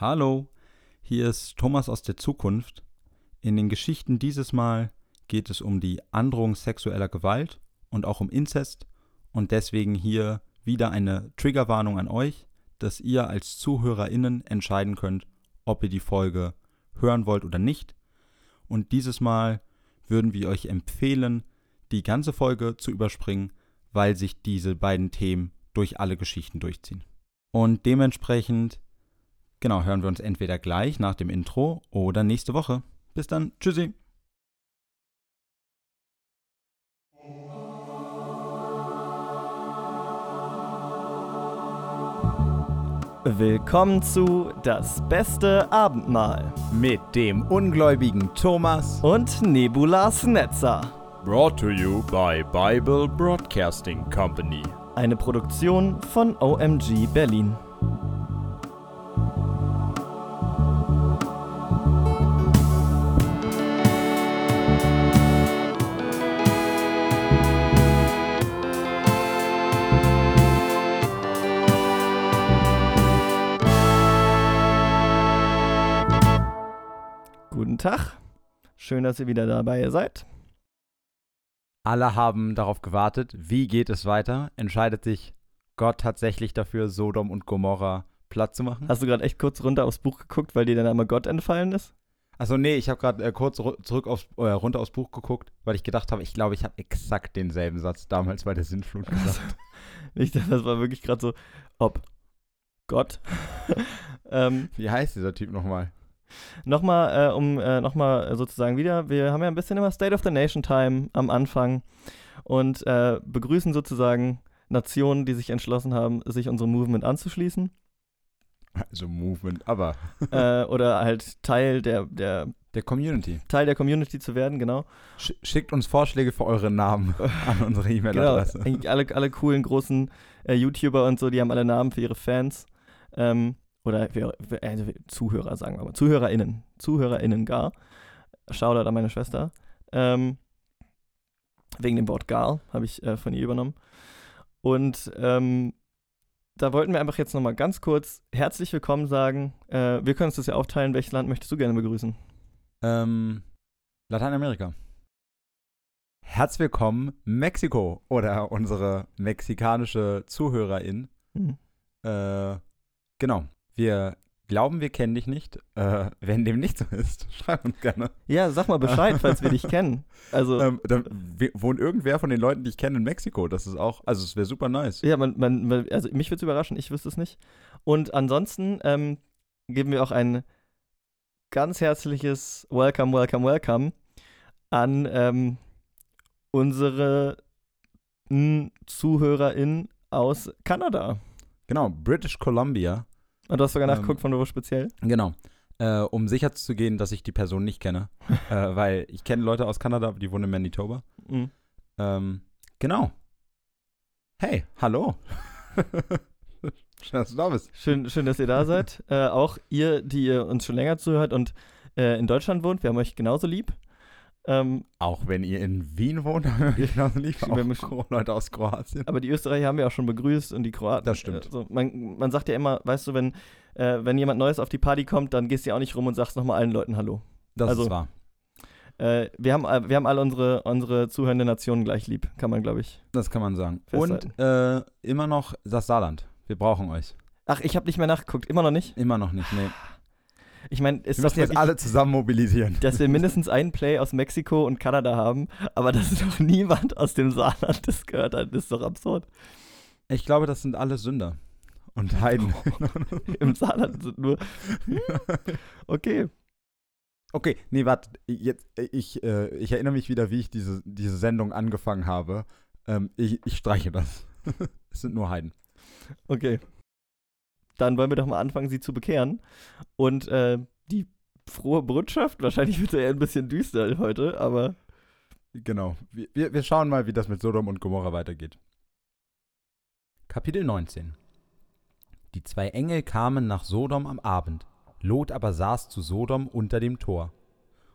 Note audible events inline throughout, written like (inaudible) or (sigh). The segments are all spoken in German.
Hallo, hier ist Thomas aus der Zukunft. In den Geschichten dieses Mal geht es um die Androhung sexueller Gewalt und auch um Inzest und deswegen hier wieder eine Triggerwarnung an euch, dass ihr als ZuhörerInnen entscheiden könnt, ob ihr die Folge hören wollt oder nicht. Und dieses Mal würden wir euch empfehlen, die ganze Folge zu überspringen, weil sich diese beiden Themen durch alle Geschichten durchziehen. Und dementsprechend, genau, hören wir uns entweder gleich nach dem Intro oder nächste Woche. Bis dann, tschüssi. Willkommen zu Das beste Abendmahl mit dem ungläubigen Thomas und Nebulas Netzer. Brought to you by Bible Broadcasting Company. Eine Produktion von OMG Berlin. Tag. Schön, dass ihr wieder dabei seid. Alle haben darauf gewartet, wie geht es weiter? Entscheidet sich Gott tatsächlich dafür, Sodom und Gomorra platt zu machen? Hast du gerade echt kurz runter aufs Buch geguckt, weil dir dann einmal Gott entfallen ist? Achso, nee, ich habe gerade äh, kurz zurück aufs, äh, runter aufs Buch geguckt, weil ich gedacht habe, ich glaube, ich habe exakt denselben Satz damals bei der Sintflut (laughs) gesagt. Ich dachte, das war wirklich gerade so, ob Gott. (laughs) ähm, Wie heißt dieser Typ nochmal? Nochmal, äh, um äh, nochmal sozusagen wieder, wir haben ja ein bisschen immer State of the Nation Time am Anfang und äh, begrüßen sozusagen Nationen, die sich entschlossen haben, sich unserem Movement anzuschließen Also Movement, aber (laughs) äh, oder halt Teil der, der, der Community. Teil der Community zu werden, genau. Sch schickt uns Vorschläge für eure Namen (laughs) an unsere Genau, E-Mail-Adresse. eigentlich alle, alle coolen großen äh, YouTuber und so, die haben alle Namen für ihre Fans. Ähm, oder für, für, also für Zuhörer, sagen wir mal. ZuhörerInnen. ZuhörerInnen gar. Shoutout an meine Schwester. Ähm, wegen dem Wort gar habe ich äh, von ihr übernommen. Und ähm, da wollten wir einfach jetzt nochmal ganz kurz herzlich willkommen sagen. Äh, wir können uns das ja aufteilen. Welches Land möchtest du gerne begrüßen? Ähm, Lateinamerika. Herzlich willkommen, Mexiko oder unsere mexikanische Zuhörerin. Hm. Äh, genau. Wir glauben, wir kennen dich nicht. Äh, wenn dem nicht so ist, (laughs) schreib uns gerne. Ja, sag mal Bescheid, falls wir dich (laughs) kennen. Also, Ähm, dann wohnt irgendwer von den Leuten, die ich kenne, in Mexiko. Das ist auch, also es wäre super nice. Ja, man, man, also mich würde es überraschen, ich wüsste es nicht. Und ansonsten ähm, geben wir auch ein ganz herzliches Welcome, Welcome, Welcome an ähm, unsere n, ZuhörerInnen aus Kanada. Genau, British Columbia. Und du hast sogar Ähm, nachgeguckt, von wo speziell? Genau. Äh, um sicher zu gehen, dass ich die Person nicht kenne. (laughs) äh, weil ich kenne Leute aus Kanada, die wohnen in Manitoba. Mhm. Ähm, genau. Hey, hallo. Schön, dass du da bist. Schön, schön, dass ihr da seid. (laughs) Äh, auch ihr, die ihr uns schon länger zuhört und äh, in Deutschland wohnt, wir haben euch genauso lieb. Ähm, Auch wenn ihr in Wien wohnt, (laughs) haben wir genauso haben Auch Leute aus Kroatien. Aber die Österreicher haben wir auch schon begrüßt und die Kroaten. Das stimmt. Äh, so, man, man sagt ja immer, weißt du, wenn, äh, wenn jemand Neues auf die Party kommt, dann gehst du ja auch nicht rum und sagst nochmal allen Leuten Hallo. Das also- ist wahr. Äh, wir, haben, all- wir haben alle unsere, unsere zuhörende Nationen gleich lieb, kann man, glaube ich. Das kann man sagen. Festhalten. Und äh, immer noch das Saarland. Wir brauchen euch. Ach, ich habe nicht mehr nachgeguckt, immer noch nicht. Immer noch nicht. Nee. (sighs) Ich meine, ist Wir müssen jetzt alle zusammen mobilisieren. dass wir (laughs) mindestens einen Play aus Mexiko und Kanada haben, aber dass doch niemand aus dem Saarland das gehört hat, ist doch absurd. Ich glaube, das sind alle Sünder. Und Heiden. (laughs) Im Saarland sind nur. (laughs) Okay. Okay, nee, warte. Jetzt, ich, äh, ich erinnere mich wieder, wie ich diese, diese Sendung angefangen habe. Ähm, ich, ich streiche das. es sind nur Heiden. Okay. Dann wollen wir doch mal anfangen, sie zu bekehren. Und äh, die frohe Botschaft, wahrscheinlich wird es ja ein bisschen düster heute, aber Genau. Wir, wir, wir schauen mal, wie das mit Sodom und Gomorra weitergeht. Kapitel 19 Die zwei Engel kamen nach Sodom am Abend. Lot aber saß zu Sodom unter dem Tor.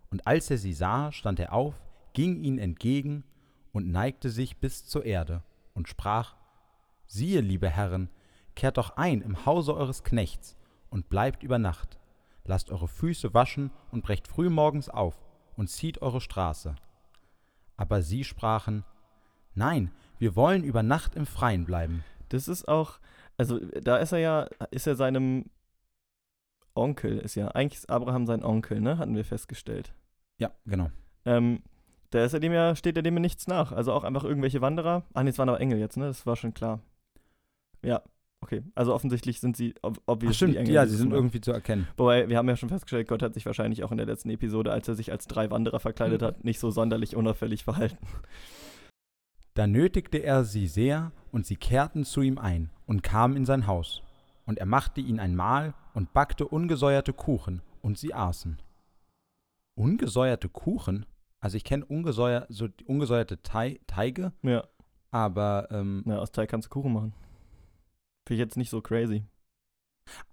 Und als er sie sah, stand er auf, ging ihnen entgegen und neigte sich bis zur Erde und sprach: Siehe, liebe Herren, kehrt doch ein im Hause eures Knechts und bleibt über Nacht. Lasst eure Füße waschen und brecht früh morgens auf und zieht eure Straße. Aber sie sprachen, Nein, wir wollen über Nacht im Freien bleiben. Das ist auch, also da ist er ja, ist er seinem Onkel, ist ja, eigentlich ist Abraham sein Onkel, ne? Hatten wir festgestellt. Ja, genau. Ähm, da ist er dem ja, steht er dem ja nichts nach. Also auch einfach irgendwelche Wanderer. Ah, nee, es waren aber Engel jetzt, ne? Das war schon klar. Ja, okay. Also offensichtlich sind sie Ach, obviously stimmt, Engel. ja, sie sind irgendwie zu erkennen. Wobei, wir haben ja schon festgestellt, Gott hat sich wahrscheinlich auch in der letzten Episode, als er sich als drei Wanderer verkleidet Mhm. hat, nicht so sonderlich unauffällig verhalten. (laughs) Da nötigte er sie sehr, und sie kehrten zu ihm ein und kamen in sein Haus. Und er machte ihnen ein Mahl und backte ungesäuerte Kuchen, und sie aßen. Ungesäuerte Kuchen? Also ich kenne ungesäuer, so ungesäuerte Tei Teige, Ja, aber ähm, na, aus Teig kannst du Kuchen machen. Finde ich jetzt nicht so crazy.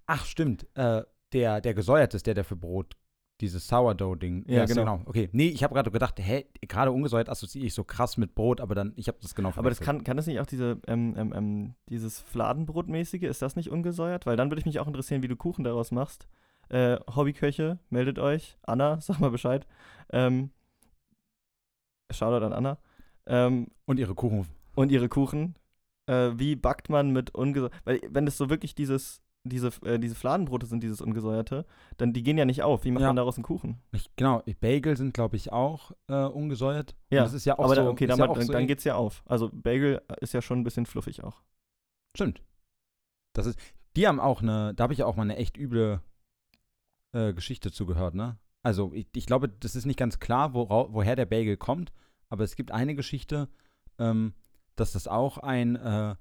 ach stimmt, äh, der, der gesäuert ist, der, der für Brot, dieses Sourdough-Ding. Ja, ist genau. Okay, nee, ich habe gerade gedacht, hä, gerade ungesäuert assoziiere ich so krass mit Brot, aber dann, ich habe das genau Aber das kann, kann das nicht auch diese, ähm, ähm, ähm, dieses Fladenbrotmäßige, ist das nicht ungesäuert? Weil dann würde ich mich auch interessieren, wie du Kuchen daraus machst. Äh, Hobbyköche, meldet euch. Anna, (laughs) sag mal Bescheid. Ähm, Shoutout an Anna. Ähm, Und ihre Kuchen. und ihre Kuchen. Äh, wie backt man mit ungesäuert? Weil, wenn es so wirklich dieses, diese, äh, diese Fladenbrote sind, dieses ungesäuerte, dann die gehen ja nicht auf. Wie macht Ja. man daraus einen Kuchen? Ich, genau, Bagel sind, glaube ich, auch äh, ungesäuert. Und Ja, das ist ja auch Aber so. dann, okay, dann, ja dann, so dann geht's ja auf. Also Bagel ist ja schon ein bisschen fluffig auch. Stimmt. Das ist, die haben auch eine, da habe ich ja auch mal eine echt üble äh, Geschichte zugehört, ne? Also ich, ich glaube, das ist nicht ganz klar, wora, woher der Bagel kommt, aber es gibt eine Geschichte, ähm, dass das auch ein äh,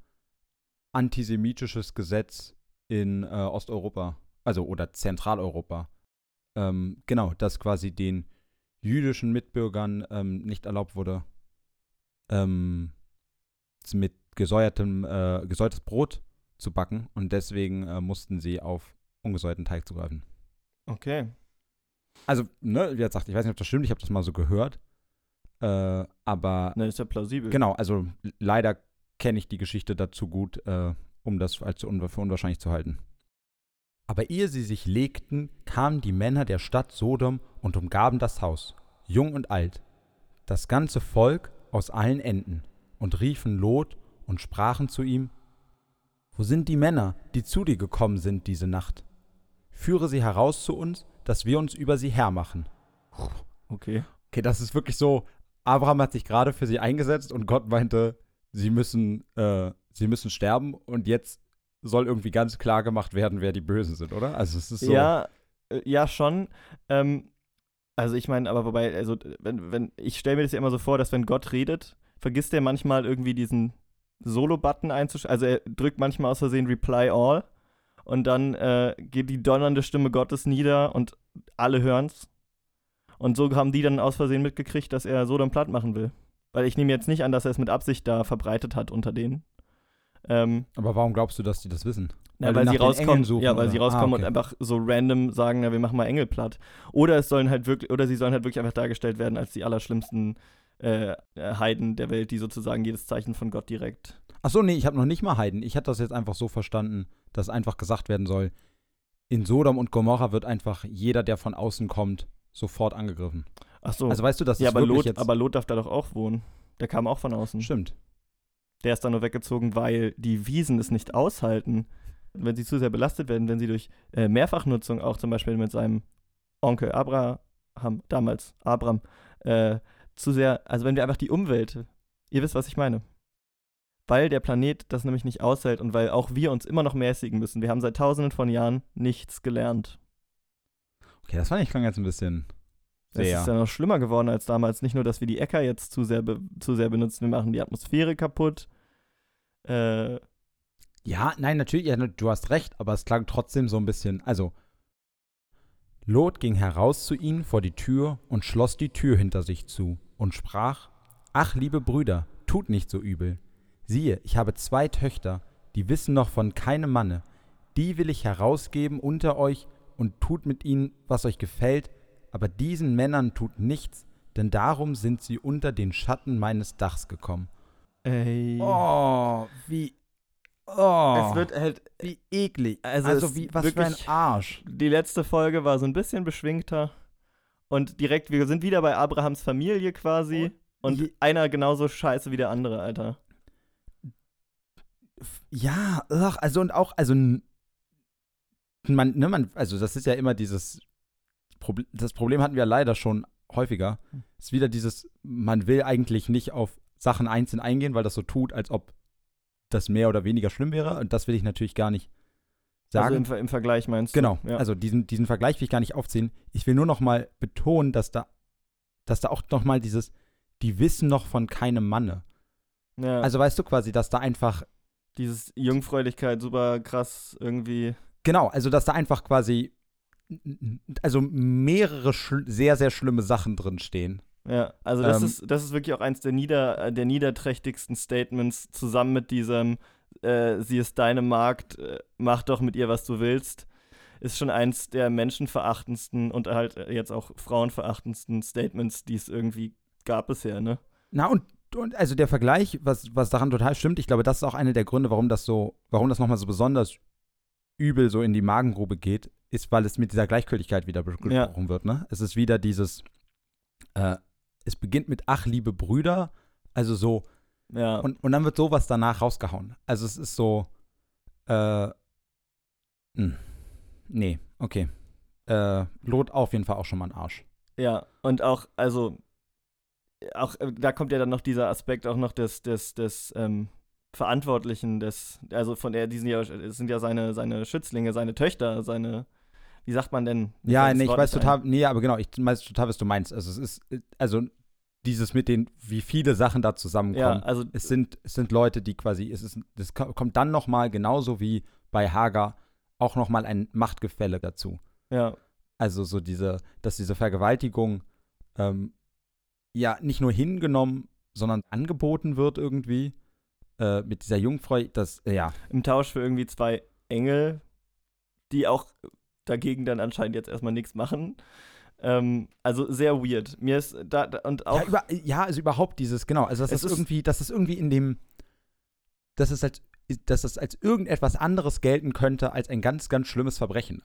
antisemitisches Gesetz in äh, Osteuropa, also oder Zentraleuropa, ähm, genau, dass quasi den jüdischen Mitbürgern ähm, nicht erlaubt wurde, ähm, mit gesäuertem, äh, gesäuertes Brot zu backen und deswegen äh, mussten sie auf ungesäuerten Teig zugreifen. Okay. Also, ne, wie gesagt, ich weiß nicht, ob das stimmt, ich habe das mal so gehört. Äh, aber Na, ist ja plausibel. genau, also leider kenne ich die Geschichte dazu gut, äh, um das als für unwahrscheinlich zu halten. Aber ehe sie sich legten, kamen die Männer der Stadt Sodom und umgaben das Haus, jung und alt, das ganze Volk aus allen Enden, und riefen Lot und sprachen zu ihm, Wo sind die Männer, die zu dir gekommen sind diese Nacht? Führe sie heraus zu uns, dass wir uns über sie hermachen. Okay. Okay, das ist wirklich so, Abraham hat sich gerade für sie eingesetzt und Gott meinte, sie müssen, äh, sie müssen sterben und jetzt soll irgendwie ganz klar gemacht werden, wer die Bösen sind, oder? Also es ist so. Ja, äh, ja, schon. Ähm, also ich meine, aber wobei, also wenn, wenn, ich stelle mir das ja immer so vor, dass wenn Gott redet, vergisst er manchmal irgendwie diesen Solo-Button einzuschalten. Also er drückt manchmal aus Versehen Reply All und dann äh, geht die donnernde Stimme Gottes nieder und alle hören's. Und so haben die dann aus Versehen mitgekriegt, dass er Sodom platt machen will. Weil ich nehme jetzt nicht an, dass er es mit Absicht da verbreitet hat unter denen. Ähm, Aber warum glaubst du, dass die das wissen? ja, Weil weil, sie rauskommen, suchen, ja, weil oder? sie Ah, rauskommen okay. und einfach so random sagen, ja, wir machen mal Engel platt. Oder es sollen halt wirklich, oder sie sollen halt wirklich einfach dargestellt werden als die allerschlimmsten äh, äh, Heiden der Welt, die sozusagen jedes Zeichen von Gott direkt. Achso, nee, ich habe noch nicht mal Heiden. Ich hatte das jetzt einfach so verstanden, dass einfach gesagt werden soll, in Sodom und Gomorra wird einfach jeder, der von außen kommt, sofort angegriffen. Ach so. Also weißt du, das ja, ist aber Lot, jetzt. aber Lot darf da doch auch wohnen. Der kam auch von außen. stimmt. Der ist dann nur weggezogen, weil die Wiesen es nicht aushalten, wenn sie zu sehr belastet werden, wenn sie durch äh, Mehrfachnutzung auch zum Beispiel mit seinem Onkel Abraham, damals Abram, äh, zu sehr, also wenn wir einfach die Umwelt, ihr wisst, was ich meine. Weil der Planet das nämlich nicht aushält und weil auch wir uns immer noch mäßigen müssen. Wir haben seit tausenden von Jahren nichts gelernt. Okay, das fand ich klang jetzt ein bisschen Es ist ja noch schlimmer geworden als damals. Nicht nur, dass wir die Äcker jetzt zu sehr, zu sehr benutzen, wir machen die Atmosphäre kaputt. Äh, Ja, nein, natürlich, ja, du hast recht, aber es klang trotzdem so ein bisschen. Also, Lot ging heraus zu ihnen vor die Tür und schloss die Tür hinter sich zu und sprach: Ach, liebe Brüder, tut nicht so übel. Siehe, ich habe zwei Töchter, die wissen noch von keinem Manne. Die will ich herausgeben unter euch und tut mit ihnen, was euch gefällt, aber diesen Männern tut nichts, denn darum sind sie unter den Schatten meines Dachs gekommen. ey. Oh, wie. Oh, Es wird halt, wie eklig. Also Also, wie, was für ein Arsch. die letzte Folge war so ein bisschen beschwingter. Und direkt, wir sind wieder bei Abrahams Familie quasi. Und Je- einer genauso scheiße wie der andere, Alter. Ja, ugh, also und auch, also man, ne, man, also das ist ja immer dieses Problem, das Problem hatten wir leider schon häufiger. Hm. Ist wieder dieses, man will eigentlich nicht auf Sachen einzeln eingehen, weil das so tut, als ob das mehr oder weniger schlimm wäre. Und das will ich natürlich gar nicht sagen. Also im, im Vergleich meinst Genau, du? Ja. also diesen, diesen Vergleich will ich gar nicht aufziehen. Ich will nur noch mal betonen, dass da, dass da auch noch mal dieses, die wissen noch von keinem Manne. ja. Also weißt du quasi, dass da einfach, dieses Jungfräulichkeit super krass irgendwie. Genau, also dass da einfach quasi, also mehrere sehr, sehr schlimme Sachen drin stehen. Ja, also das Ähm. ist das ist wirklich auch eins der nieder äh, der niederträchtigsten Statements zusammen mit diesem äh, sie ist deine Magd, äh, mach doch mit ihr was du willst. Ist schon eins der menschenverachtendsten und halt äh, jetzt auch frauenverachtendsten Statements, die es irgendwie gab bisher, ne? Na und, und also der Vergleich, was, was daran total stimmt, ich glaube, das ist auch einer der Gründe, warum das so, warum das nochmal so besonders übel so in die Magengrube geht, ist, weil es mit dieser Gleichgültigkeit wieder be- Ja. wird, ne? Es ist wieder dieses, äh, es beginnt mit Ach, liebe Brüder, also so, Ja. und, und dann wird sowas danach rausgehauen. Also es ist so, äh, mh, nee, okay. Äh, Lot auf jeden Fall auch schon mal ein Arsch. Ja, und auch, also, auch, äh, da kommt ja dann noch dieser Aspekt auch noch des, des, des, ähm, Verantwortlichen, des, also von der, die sind ja, es sind ja seine, seine Schützlinge, seine Töchter, seine, wie sagt man denn? Ja, nee, ich weiß total, nee, aber genau, ich weiß total, was du meinst. Also es ist, also dieses mit den, wie viele Sachen da ein. Ja, zusammenkommen. also, Es sind, es sind Leute, die quasi, es ist, das ko- kommt dann nochmal, genauso wie bei Hager, auch nochmal ein Machtgefälle dazu. ja, Also so diese, dass diese Vergewaltigung ähm, ja nicht nur hingenommen, sondern angeboten wird irgendwie äh, mit dieser Jungfrau, das, äh, ja, im Tausch für irgendwie zwei Engel, die auch dagegen dann anscheinend jetzt erstmal nichts machen. Ähm, also sehr weird. Mir ist da, da und auch Ja, über, ja, also überhaupt dieses, genau. Also, dass Es das ist- irgendwie, dass das irgendwie in dem, dass es als, dass es als irgendetwas anderes gelten könnte als ein ganz, ganz schlimmes Verbrechen.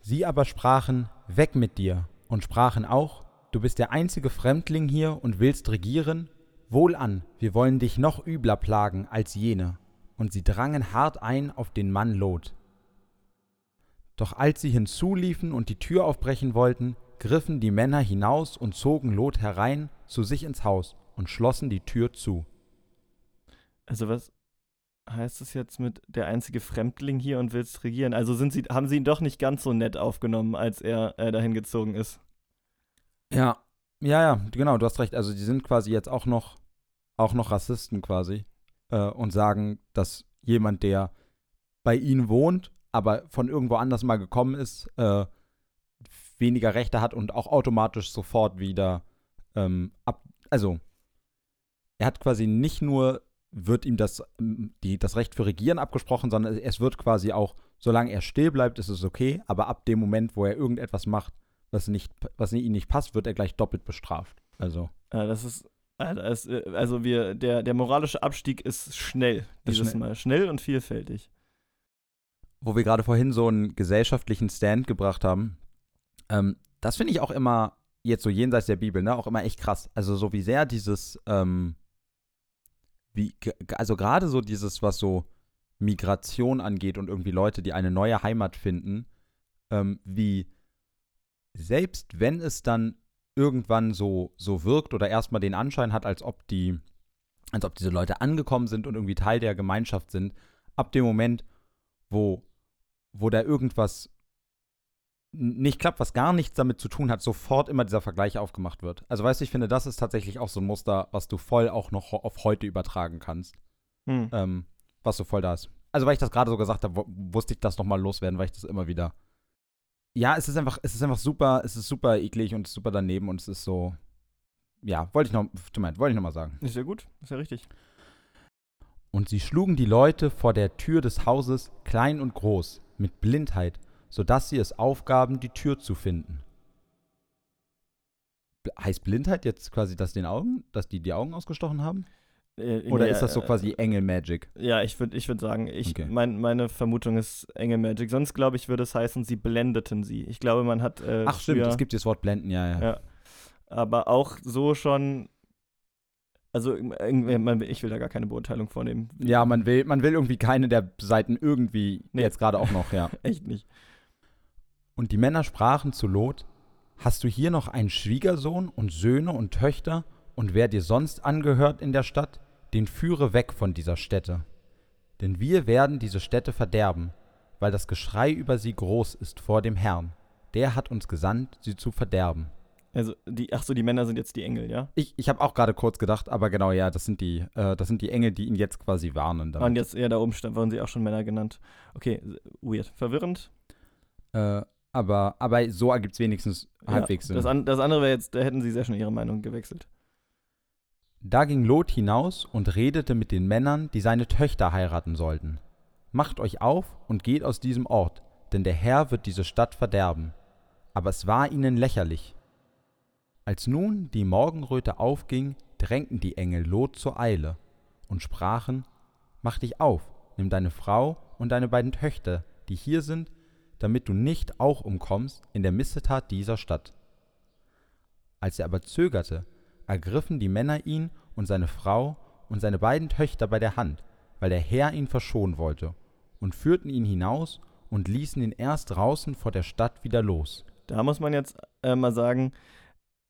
Sie aber sprachen, weg mit dir, und sprachen auch, du bist der einzige Fremdling hier und willst regieren? Wohlan, wir wollen dich noch übler plagen als jene. Und sie drangen hart ein auf den Mann Lot. Doch als sie hinzuliefen und die Tür aufbrechen wollten, griffen die Männer hinaus und zogen Lot herein zu sich ins Haus und schlossen die Tür zu. Also was heißt das jetzt mit der einzige Fremdling hier und willst regieren? Also sind sie, haben sie ihn doch nicht ganz so nett aufgenommen, als er äh, dahin gezogen ist. Ja. Ja, ja, genau, du hast recht. Also die sind quasi jetzt auch noch, auch noch Rassisten quasi äh, und sagen, dass jemand, der bei ihnen wohnt, aber von irgendwo anders mal gekommen ist, äh, weniger Rechte hat und auch automatisch sofort wieder ähm, ab. Also er hat quasi nicht nur wird ihm das, die, das Recht für Regieren abgesprochen, sondern es wird quasi auch, solange er still bleibt, ist es okay, aber ab dem Moment, wo er irgendetwas macht, was, nicht, was ihm nicht passt, wird er gleich doppelt bestraft. Also, Äh, das ist, es, äh, also wir, der, der moralische Abstieg ist schnell Ist dieses schnell. Mal. Schnell und vielfältig. wo wir gerade vorhin so einen gesellschaftlichen Stand gebracht haben, ähm, das finde ich auch immer, jetzt so jenseits der Bibel, ne, auch immer echt krass. Also so wie sehr dieses, ähm, wie, also gerade so dieses, was so Migration angeht und irgendwie Leute, die eine neue Heimat finden, ähm, wie selbst wenn es dann irgendwann so, so wirkt oder erstmal den Anschein hat, als ob die, als ob diese Leute angekommen sind und irgendwie Teil der Gemeinschaft sind, ab dem Moment, wo, wo da irgendwas nicht klappt, was gar nichts damit zu tun hat, sofort immer dieser Vergleich aufgemacht wird. Also weißt du, ich finde, das ist tatsächlich auch so ein Muster, was du voll auch noch auf heute übertragen kannst, Hm. ähm, was so voll da ist. Also weil ich das gerade so gesagt habe, wu- wusste ich das nochmal loswerden, weil ich das immer wieder. Ja, es ist einfach, es ist einfach super, es ist super eklig und super daneben und es ist so. Ja, wollte ich noch, tut mir leid, wollte ich noch mal sagen. Ist ja gut, ist ja richtig. Und sie schlugen die Leute vor der Tür des Hauses, klein und groß, mit Blindheit, so dass sie es aufgaben, die Tür zu finden. Heißt Blindheit jetzt quasi, dass den Augen, dass die die Augen ausgestochen haben? Äh, Oder ist das so äh, quasi Engel-Magic? Ja, ich würde ich würd sagen, ich, Okay. mein, meine Vermutung ist Engel Magic. Sonst, glaube ich, würde es heißen, sie blendeten sie. Ich glaube, man hat. Äh, Ach stimmt, früher, es gibt das Wort Blenden, ja, ja. Ja. Aber auch so schon. Also, irgendwie- man, ich will da gar keine Beurteilung vornehmen. Ja, man will, man will irgendwie keine der Seiten irgendwie Nee. jetzt gerade auch noch, ja. (laughs) Echt nicht. Und die Männer sprachen zu Lot: Hast du hier noch einen Schwiegersohn und Söhne und Töchter? Und wer dir sonst angehört in der Stadt, den führe weg von dieser Stätte. Denn wir werden diese Stätte verderben, weil das Geschrei über sie groß ist vor dem Herrn. Der hat uns gesandt, sie zu verderben. Also, die, ach so, die Männer sind jetzt die Engel, ja? Ich, ich habe auch gerade kurz gedacht, aber genau, ja, das sind die, äh, das sind die Engel, die ihn jetzt quasi warnen. Damit. jetzt, ja, da oben stand, wurden sie auch schon Männer genannt. Okay, weird. Verwirrend. Äh, aber, aber so ergibt es wenigstens halbwegs ja, Sinn. das, an, das andere wäre jetzt, da hätten sie sehr schnell ihre Meinung gewechselt. Da ging Lot hinaus und redete mit den Männern, die seine Töchter heiraten sollten. Macht euch auf und geht aus diesem Ort, denn der Herr wird diese Stadt verderben. Aber es war ihnen lächerlich. Als nun die Morgenröte aufging, drängten die Engel Lot zur Eile und sprachen: Mach dich auf, nimm deine Frau und deine beiden Töchter, die hier sind, damit du nicht auch umkommst in der Missetat dieser Stadt. Als er aber zögerte, ergriffen die Männer ihn und seine Frau und seine beiden Töchter bei der Hand, weil der Herr ihn verschonen wollte, und führten ihn hinaus und ließen ihn erst draußen vor der Stadt wieder los. Da muss man jetzt äh, mal sagen,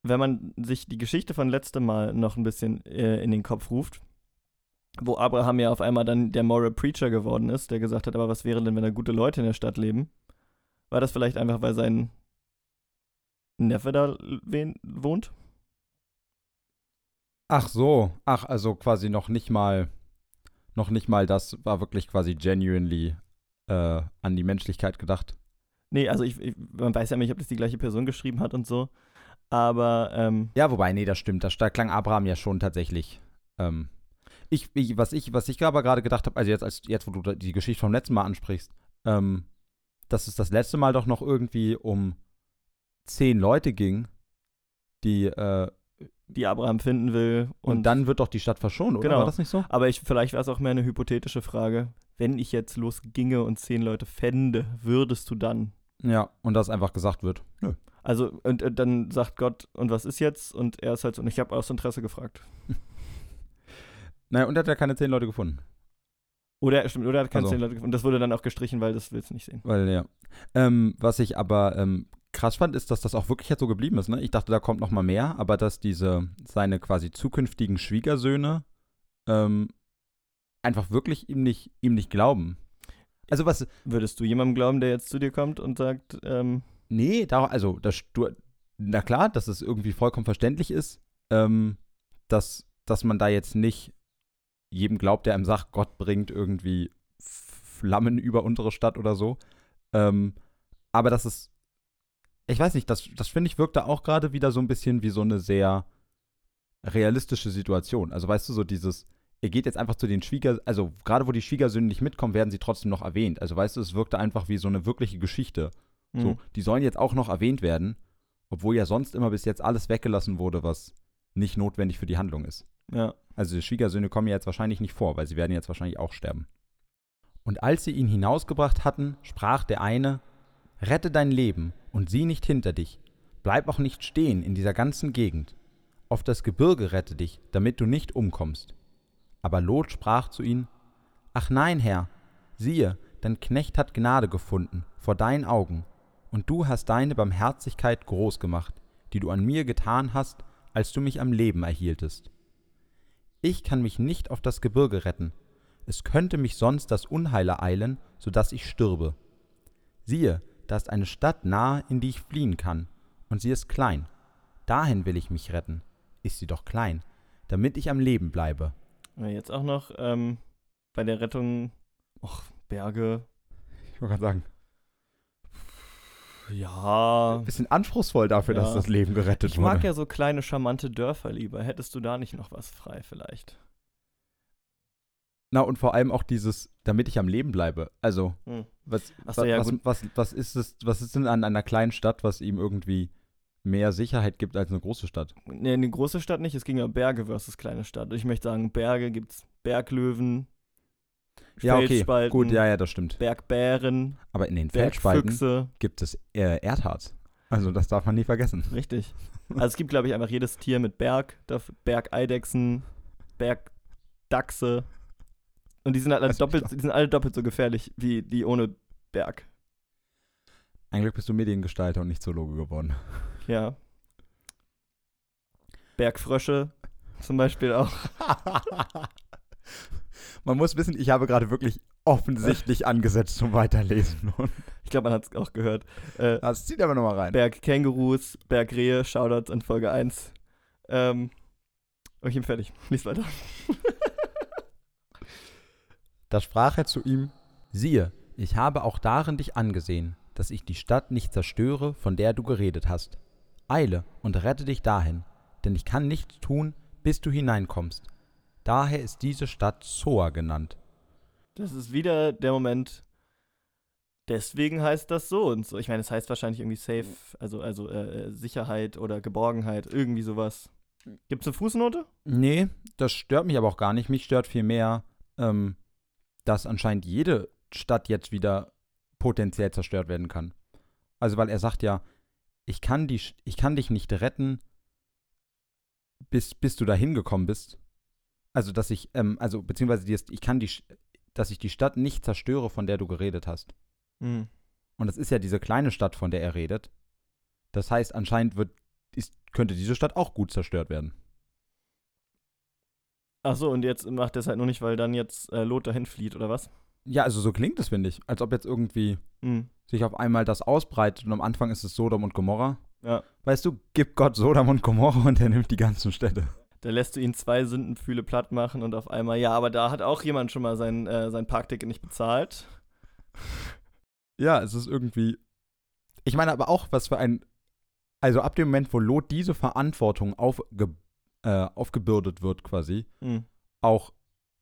wenn man sich die Geschichte von letztem Mal noch ein bisschen äh, in den Kopf ruft, wo Abraham ja auf einmal dann der Moral Preacher geworden ist, der gesagt hat, aber was wäre denn, wenn da gute Leute in der Stadt leben? War das vielleicht einfach, weil sein Neffe da wohnt? Ach so, ach, also quasi noch nicht mal, noch nicht mal das war wirklich quasi genuinely äh, an die Menschlichkeit gedacht. Nee, also ich, ich, man weiß ja nicht, ob das die gleiche Person geschrieben hat und so. Aber ähm, Ja, wobei, nee, das stimmt. Da sta- klang Abraham ja schon tatsächlich. Ähm, ich, ich, was ich, was ich aber gerade gedacht habe, also jetzt, als, jetzt, wo du da die Geschichte vom letzten Mal ansprichst, ähm, dass es das letzte Mal doch noch irgendwie um zehn Leute ging, die, äh, die Abraham finden will. und, dann wird doch die Stadt verschont, oder? Genau. War das nicht so? Aber ich, vielleicht wäre es auch mehr eine hypothetische Frage. Wenn ich jetzt losginge und zehn Leute fände, würdest du dann? Ja, und dass einfach gesagt wird, nö. Also, und, und dann sagt Gott, und was ist jetzt? Und er ist halt so, und ich habe aus Interesse gefragt. (laughs) Naja, und er hat ja keine zehn Leute gefunden. Oder, stimmt, oder er hat keine Also. zehn Leute gefunden. Und das wurde dann auch gestrichen, weil das willst du nicht sehen. Weil, ja. Ähm, was ich aber ähm, krass fand, ist, dass das auch wirklich jetzt so geblieben ist. Ne? Ich dachte, da kommt noch mal mehr, aber dass diese, seine quasi zukünftigen Schwiegersöhne ähm, einfach wirklich ihm nicht, ihm nicht glauben. Also was, Würdest du jemandem glauben, der jetzt zu dir kommt und sagt, ähm, nee, da, also, das, du, na klar, dass es irgendwie vollkommen verständlich ist, ähm, dass, dass man da jetzt nicht jedem glaubt, der einem sagt, Gott bringt irgendwie Flammen über unsere Stadt oder so. Ähm, aber das ist, ich weiß nicht, das, das finde ich wirkte auch gerade wieder so ein bisschen wie so eine sehr realistische Situation. Also weißt du, so dieses, er geht jetzt einfach zu den Schwieger, also gerade wo die Schwiegersöhne nicht mitkommen, werden sie trotzdem noch erwähnt. Also weißt du, es wirkte einfach wie so eine wirkliche Geschichte. So, hm, die sollen jetzt auch noch erwähnt werden, obwohl ja sonst immer bis jetzt alles weggelassen wurde, was nicht notwendig für die Handlung ist. ja. Also die Schwiegersöhne kommen ja jetzt wahrscheinlich nicht vor, weil sie werden jetzt wahrscheinlich auch sterben. Und als sie ihn hinausgebracht hatten, sprach der eine, Rette dein Leben und sieh nicht hinter dich, bleib auch nicht stehen in dieser ganzen Gegend. Auf das Gebirge rette dich, damit du nicht umkommst. Aber Lot sprach zu ihm, Ach nein, Herr, siehe, dein Knecht hat Gnade gefunden vor deinen Augen, und du hast deine Barmherzigkeit groß gemacht, die du an mir getan hast, als du mich am Leben erhieltest. Ich kann mich nicht auf das Gebirge retten. Es könnte mich sonst das Unheil ereilen, so dass ich stürbe. Siehe, da ist eine Stadt nahe, in die ich fliehen kann, und sie ist klein. Dahin will ich mich retten. Ist sie doch klein, damit ich am Leben bleibe. Jetzt auch noch ähm, bei der Rettung, och, Berge. Ich wollte gerade sagen, Ja. bisschen anspruchsvoll dafür, dass Ja. das Leben gerettet Ich wurde. mag ja so kleine, charmante Dörfer lieber. Hättest du da nicht noch was frei vielleicht? Na, und vor allem auch dieses, damit ich am Leben bleibe. Also, Hm. was, so, ja, was, was, was ist es, was ist denn an einer kleinen Stadt, was ihm irgendwie mehr Sicherheit gibt als eine große Stadt. Nee, eine große Stadt nicht, es ging ja Berge versus kleine Stadt. Ich möchte sagen, Berge gibt's Berglöwen, Ja, okay, Felsspalten, gut, ja, ja, das stimmt. Bergbären, Aber in den Bergfüchse. gibt es äh, Erdharz. Also das darf man nie vergessen. Richtig. (laughs) Also es gibt, glaube ich, einfach jedes Tier mit Berg, Bergeidechsen, Bergdachse. Und die sind halt alle ich doppelt, die sind alle doppelt so gefährlich wie die ohne Berg. Ein Glück bist du Mediengestalter und nicht Zoologe geworden. Ja. Bergfrösche zum Beispiel auch. (laughs) man muss wissen, ich habe gerade wirklich offensichtlich (laughs) angesetzt zum Weiterlesen. Ich glaube, man hat es auch gehört. Äh, das zieht aber nochmal rein. Bergkängurus, Bergrehe, Shoutouts in Folge 1. Ähm, okay, ich bin fertig. Lies weiter. Da sprach er zu ihm, siehe, ich habe auch darin dich angesehen, dass ich die Stadt nicht zerstöre, von der du geredet hast. Eile und rette dich dahin, denn ich kann nichts tun, bis du hineinkommst. Daher ist diese Stadt Zoa genannt. Das ist wieder der Moment. Deswegen heißt das so und so. Ich meine, es heißt wahrscheinlich irgendwie safe, also, also äh, äh, Sicherheit oder Geborgenheit, irgendwie sowas. Gibt es eine Fußnote? Nee, das stört mich aber auch gar nicht. Mich stört vielmehr, ähm, dass anscheinend jede Stadt jetzt wieder potenziell zerstört werden kann. Also, weil er sagt ja, ich kann, die, ich kann dich nicht retten, bis, bis du da hingekommen bist. Also, dass ich, ähm, also, beziehungsweise, die ich kann die, dass ich die Stadt nicht zerstöre, von der du geredet hast. Hm. Und das ist ja diese kleine Stadt, von der er redet. Das heißt, anscheinend wird, ist, könnte diese Stadt auch gut zerstört werden. Achso, und jetzt macht er es halt nur nicht, weil dann jetzt äh, Lot dahin flieht, oder was? Ja, also so klingt es, finde ich. Als ob jetzt irgendwie Hm. sich auf einmal das ausbreitet und am Anfang ist es Sodom und Gomorra. Ja. Weißt du, gib Gott Sodom und Gomorra und er nimmt die ganzen Städte. Da lässt du ihn zwei Sündenpfühle platt machen und auf einmal, ja, aber da hat auch jemand schon mal sein, äh, sein Parkticket nicht bezahlt. (laughs) Ja, es ist irgendwie. Ich meine aber auch, was für ein. Also ab dem Moment, wo Lot diese Verantwortung aufge, äh, aufgebürdet wird, quasi, Hm. auch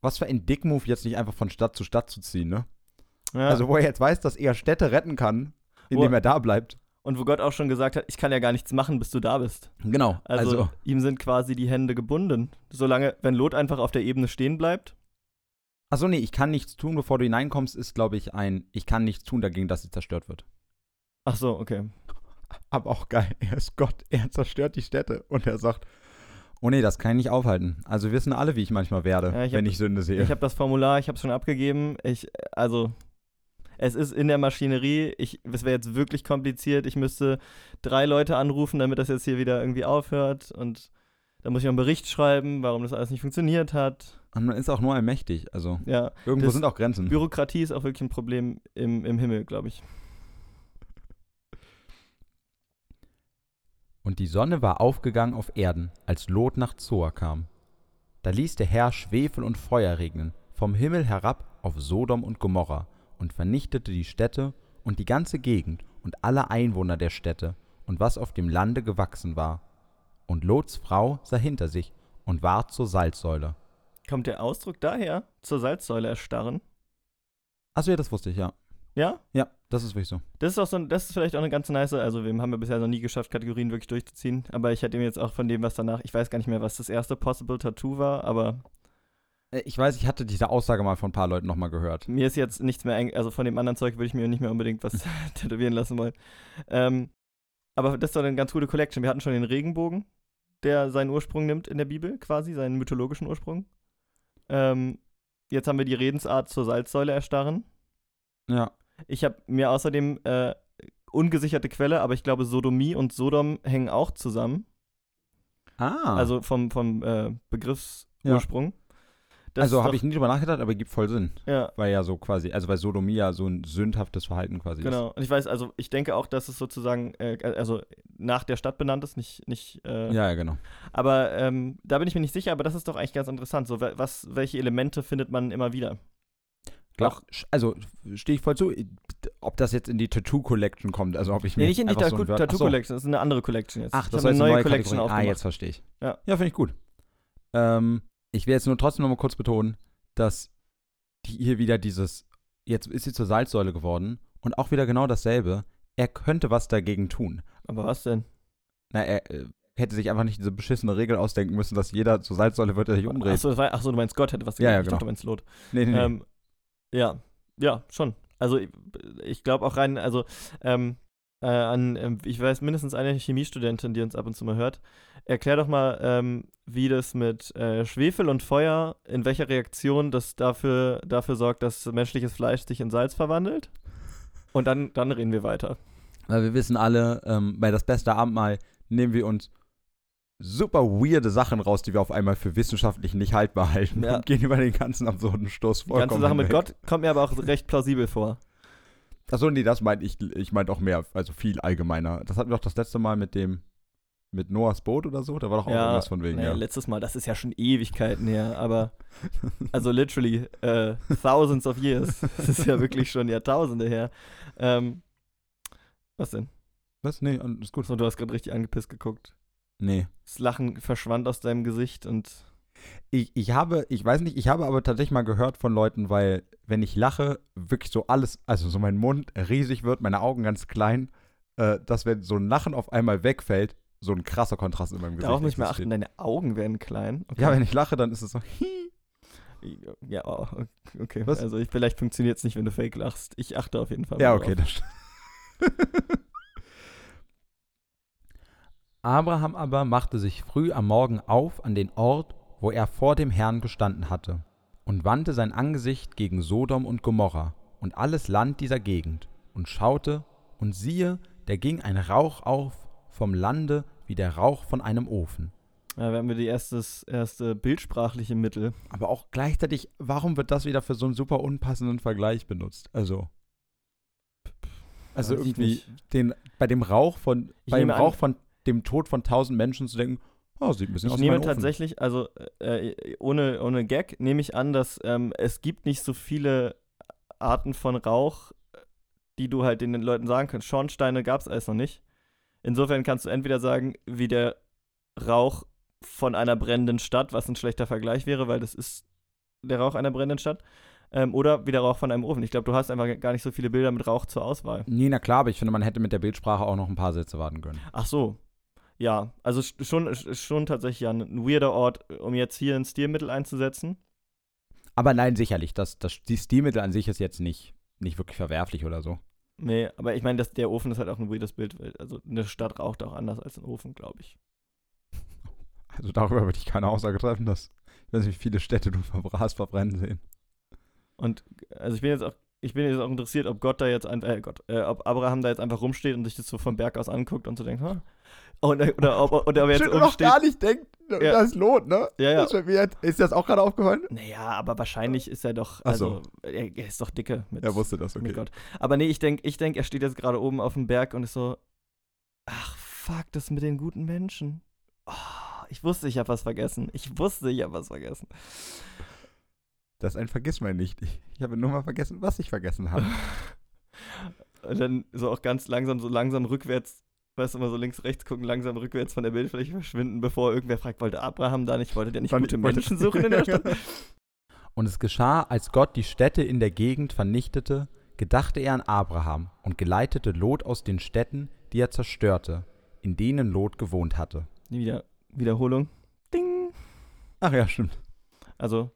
was für ein Dickmove, jetzt nicht einfach von Stadt zu Stadt zu ziehen, ne? Ja. Also wo er jetzt weiß, dass er Städte retten kann, indem Wo- er da bleibt. und wo Gott auch schon gesagt hat, ich kann ja gar nichts machen, bis du da bist. Genau. Also, Also, ihm sind quasi die Hände gebunden. Solange, wenn Lot einfach auf der Ebene stehen bleibt. achso, nee, ich kann nichts tun, bevor du hineinkommst, ist, glaube ich, ein, ich kann nichts tun dagegen, dass sie zerstört wird. Ach so, okay. Aber auch geil, er ist Gott, er zerstört die Städte und er sagt, oh nee, das kann ich nicht aufhalten. Also wir wissen alle, wie ich manchmal werde, Ja, ich wenn hab- ich Sünde sehe. Ich habe das Formular, ich habe es schon abgegeben. Ich, also, es ist in der Maschinerie. Ich, es wäre jetzt wirklich kompliziert. Ich müsste drei Leute anrufen, damit das jetzt hier wieder irgendwie aufhört. Und da muss ich noch einen Bericht schreiben, warum das alles nicht funktioniert hat. und man ist auch nur allmächtig, also Ja, irgendwo sind auch Grenzen. Bürokratie ist auch wirklich ein Problem im, im Himmel, glaube ich. Und die Sonne war aufgegangen auf Erden, als Lot nach Zoa kam. Da ließ der Herr Schwefel und Feuer regnen, vom Himmel herab auf Sodom und Gomorra, und vernichtete die Städte und die ganze Gegend und alle Einwohner der Städte und was auf dem Lande gewachsen war. Und Lots Frau sah hinter sich und ward zur Salzsäule. Kommt der Ausdruck daher? Zur Salzsäule erstarren? Achso, ja, das wusste ich, ja. Ja? Ja, das ist wirklich so. Das ist auch so, das ist vielleicht auch eine ganz nice, also wir haben ja bisher noch nie geschafft, Kategorien wirklich durchzuziehen, aber ich hätte mir jetzt auch von dem, was danach, ich weiß gar nicht mehr, was das erste Possible Tattoo war, aber Äh, Ich weiß, ich hatte diese Aussage mal von ein paar Leuten nochmal gehört. mir ist jetzt nichts mehr, also von dem anderen Zeug würde ich mir nicht mehr unbedingt was (laughs) (laughs) tätowieren lassen wollen. Ähm, aber das ist doch eine ganz gute Collection. Wir hatten schon den Regenbogen, der seinen Ursprung nimmt in der Bibel, quasi, seinen mythologischen Ursprung. Ähm, jetzt haben wir die Redensart zur Salzsäule erstarren. Ja. Ich habe mir außerdem äh, ungesicherte Quelle, aber ich glaube, Sodomie und Sodom hängen auch zusammen. Ah. Also vom, vom äh, Begriffsursprung. Das also habe ich nie drüber nachgedacht, aber gibt voll Sinn. Ja, Weil ja so quasi, also weil Sodomie ja so ein sündhaftes Verhalten quasi ist. genau. Und ich weiß, also ich denke auch, dass es sozusagen, äh, also nach der Stadt benannt ist, nicht, nicht äh, Ja, ja, genau. aber ähm, da bin ich mir nicht sicher, aber das ist doch eigentlich ganz interessant. So, wa- was, welche Elemente findet man immer wieder? Glaub, also stehe ich voll zu, ob das jetzt in die Tattoo Collection kommt, also ob ich mir Nee, nicht in die einfach so Tattoo Tattoo Ach so. Collection, das ist eine andere Collection jetzt. Ach, Ich das heißt eine neue Collection Collection Ah, aufgemacht. jetzt verstehe ich. Ja. Ja, finde ich gut. Ähm, ich will jetzt nur trotzdem noch mal kurz betonen, dass die hier wieder dieses, jetzt ist sie zur Salzsäule geworden und auch wieder genau dasselbe. Er könnte was dagegen tun. Aber was denn? Na, er äh, hätte sich einfach nicht diese beschissene Regel ausdenken müssen, dass jeder zur Salzsäule wird, der sich umdreht. Achso, war, achso, du meinst Gott hätte was Ja, ja, Ich genau. dachte, du meinst Lot. nee, nee, nee. Ähm, ja, ja, schon. Also ich, ich glaube auch rein, also ähm, äh, an, ähm, ich weiß mindestens eine Chemiestudentin, die uns ab und zu mal hört. Erklär doch mal, ähm, wie das mit äh, Schwefel und Feuer, in welcher Reaktion das dafür, dafür sorgt, dass menschliches Fleisch sich in Salz verwandelt. Und dann, dann reden wir weiter. Weil wir wissen alle, ähm, bei das beste Abendmahl nehmen wir uns super weirde Sachen raus, die wir auf einmal für wissenschaftlich nicht haltbar halten Ja. und gehen über den ganzen absurden Stoß Die ganze Sache mit. Gott kommt mir aber auch recht plausibel vor. Achso, nee, das meinte ich, ich meinte auch mehr, also viel allgemeiner. Das hatten wir doch das letzte Mal mit dem, mit Noahs Boot oder so, da war doch auch irgendwas von wegen, naja, ja. letztes Mal, das ist ja schon Ewigkeiten her, aber (laughs) also literally äh, thousands of years. (laughs) Das ist ja wirklich schon Jahrtausende her. Ähm, was denn? Was? Nee, ist gut. So, du hast gerade richtig angepisst geguckt. Nee. Das Lachen verschwand aus deinem Gesicht und Ich, ich habe, ich weiß nicht, ich habe aber tatsächlich mal gehört von Leuten, weil, wenn ich lache, wirklich so alles, also so mein Mund riesig wird, meine Augen ganz klein, äh, dass wenn so ein Lachen auf einmal wegfällt, so ein krasser Kontrast in meinem Gesicht darauf muss ich mal existiert. achten, deine Augen werden klein. Okay. Ja, wenn ich lache, dann ist es so, ja, oh, okay. Was? Also ich, vielleicht funktioniert es nicht, wenn du fake lachst. Ich achte auf jeden Fall ja, okay, das stimmt. (laughs) Abraham aber machte sich früh am Morgen auf an den Ort, wo er vor dem Herrn gestanden hatte, und wandte sein Angesicht gegen Sodom und Gomorra und alles Land dieser Gegend, und schaute, und siehe, da ging ein Rauch auf vom Lande wie der Rauch von einem Ofen. Ja, wir haben wir die erstes, erste bildsprachliche Mittel. Aber auch gleichzeitig, warum wird das wieder für so einen super unpassenden Vergleich benutzt? Also. Also Weiß irgendwie den, bei dem Rauch von, Ich bei dem nehme an- Rauch von dem Tod von tausend Menschen zu denken, oh, sieht ein bisschen Ich aus wie nehme tatsächlich, also äh, ohne, ohne Gag, nehme ich an, dass ähm, es gibt nicht so viele Arten von Rauch, die du halt den Leuten sagen kannst. Schornsteine gab es alles noch nicht. Insofern kannst du entweder sagen, wie der Rauch von einer brennenden Stadt, was ein schlechter Vergleich wäre, weil das ist der Rauch einer brennenden Stadt, ähm, oder wie der Rauch von einem Ofen. Ich glaube, du hast einfach gar nicht so viele Bilder mit Rauch zur Auswahl. Nee, na klar, aber ich finde, man hätte mit der Bildsprache auch noch ein paar Sätze warten können. Ach so. Ja, also sch- schon, sch- schon tatsächlich ein weirder Ort, um jetzt hier ein Stilmittel einzusetzen. Aber nein, sicherlich, das, das, die Stilmittel an sich ist jetzt nicht, nicht wirklich verwerflich oder so. Nee, aber ich meine, der Ofen ist halt auch ein weirdes Bild. Also eine Stadt raucht auch anders als ein Ofen, glaube ich. Also darüber würde ich keine Aussage treffen, dass ich weiß nicht, wie viele Städte du verbrast verbrennen sehen. Und also ich bin jetzt auch, ich bin jetzt auch interessiert, ob Gott da jetzt einfach, äh, Gott, äh, ob Abraham da jetzt einfach rumsteht und sich das so vom Berg aus anguckt und so denkt, ha? Und, oder ob, oder ob er jetzt umsteht. nicht denkt, Ja. das lohnt, ne? Ja, ja. Mir ist das auch gerade aufgefallen? Naja, aber wahrscheinlich ist er doch, Ach so. also er, er ist doch dicke mit, Er wusste das, okay. Gott. Aber nee, ich denke, ich denk, er steht jetzt gerade oben auf dem Berg und ist so, ach fuck, das mit den guten Menschen. Oh, ich wusste, ich habe was vergessen. Ich wusste, ich habe was vergessen. Das ist ein Vergissmal nicht. Ich, ich habe nur mal vergessen, was ich vergessen habe. (laughs) Und dann so auch ganz langsam, so langsam rückwärts, weißt du, mal so links, rechts gucken, langsam rückwärts von der Bildfläche verschwinden, bevor irgendwer fragt, wollte Abraham da nicht, wollte der nicht Wann- gute Menschen suchen in der Stadt? (laughs) Und es geschah, als Gott die Städte in der Gegend vernichtete, gedachte er an Abraham und geleitete Lot aus den Städten, die er zerstörte, in denen Lot gewohnt hatte. Wieder, Wiederholung. Ding. Ach ja, stimmt. Also,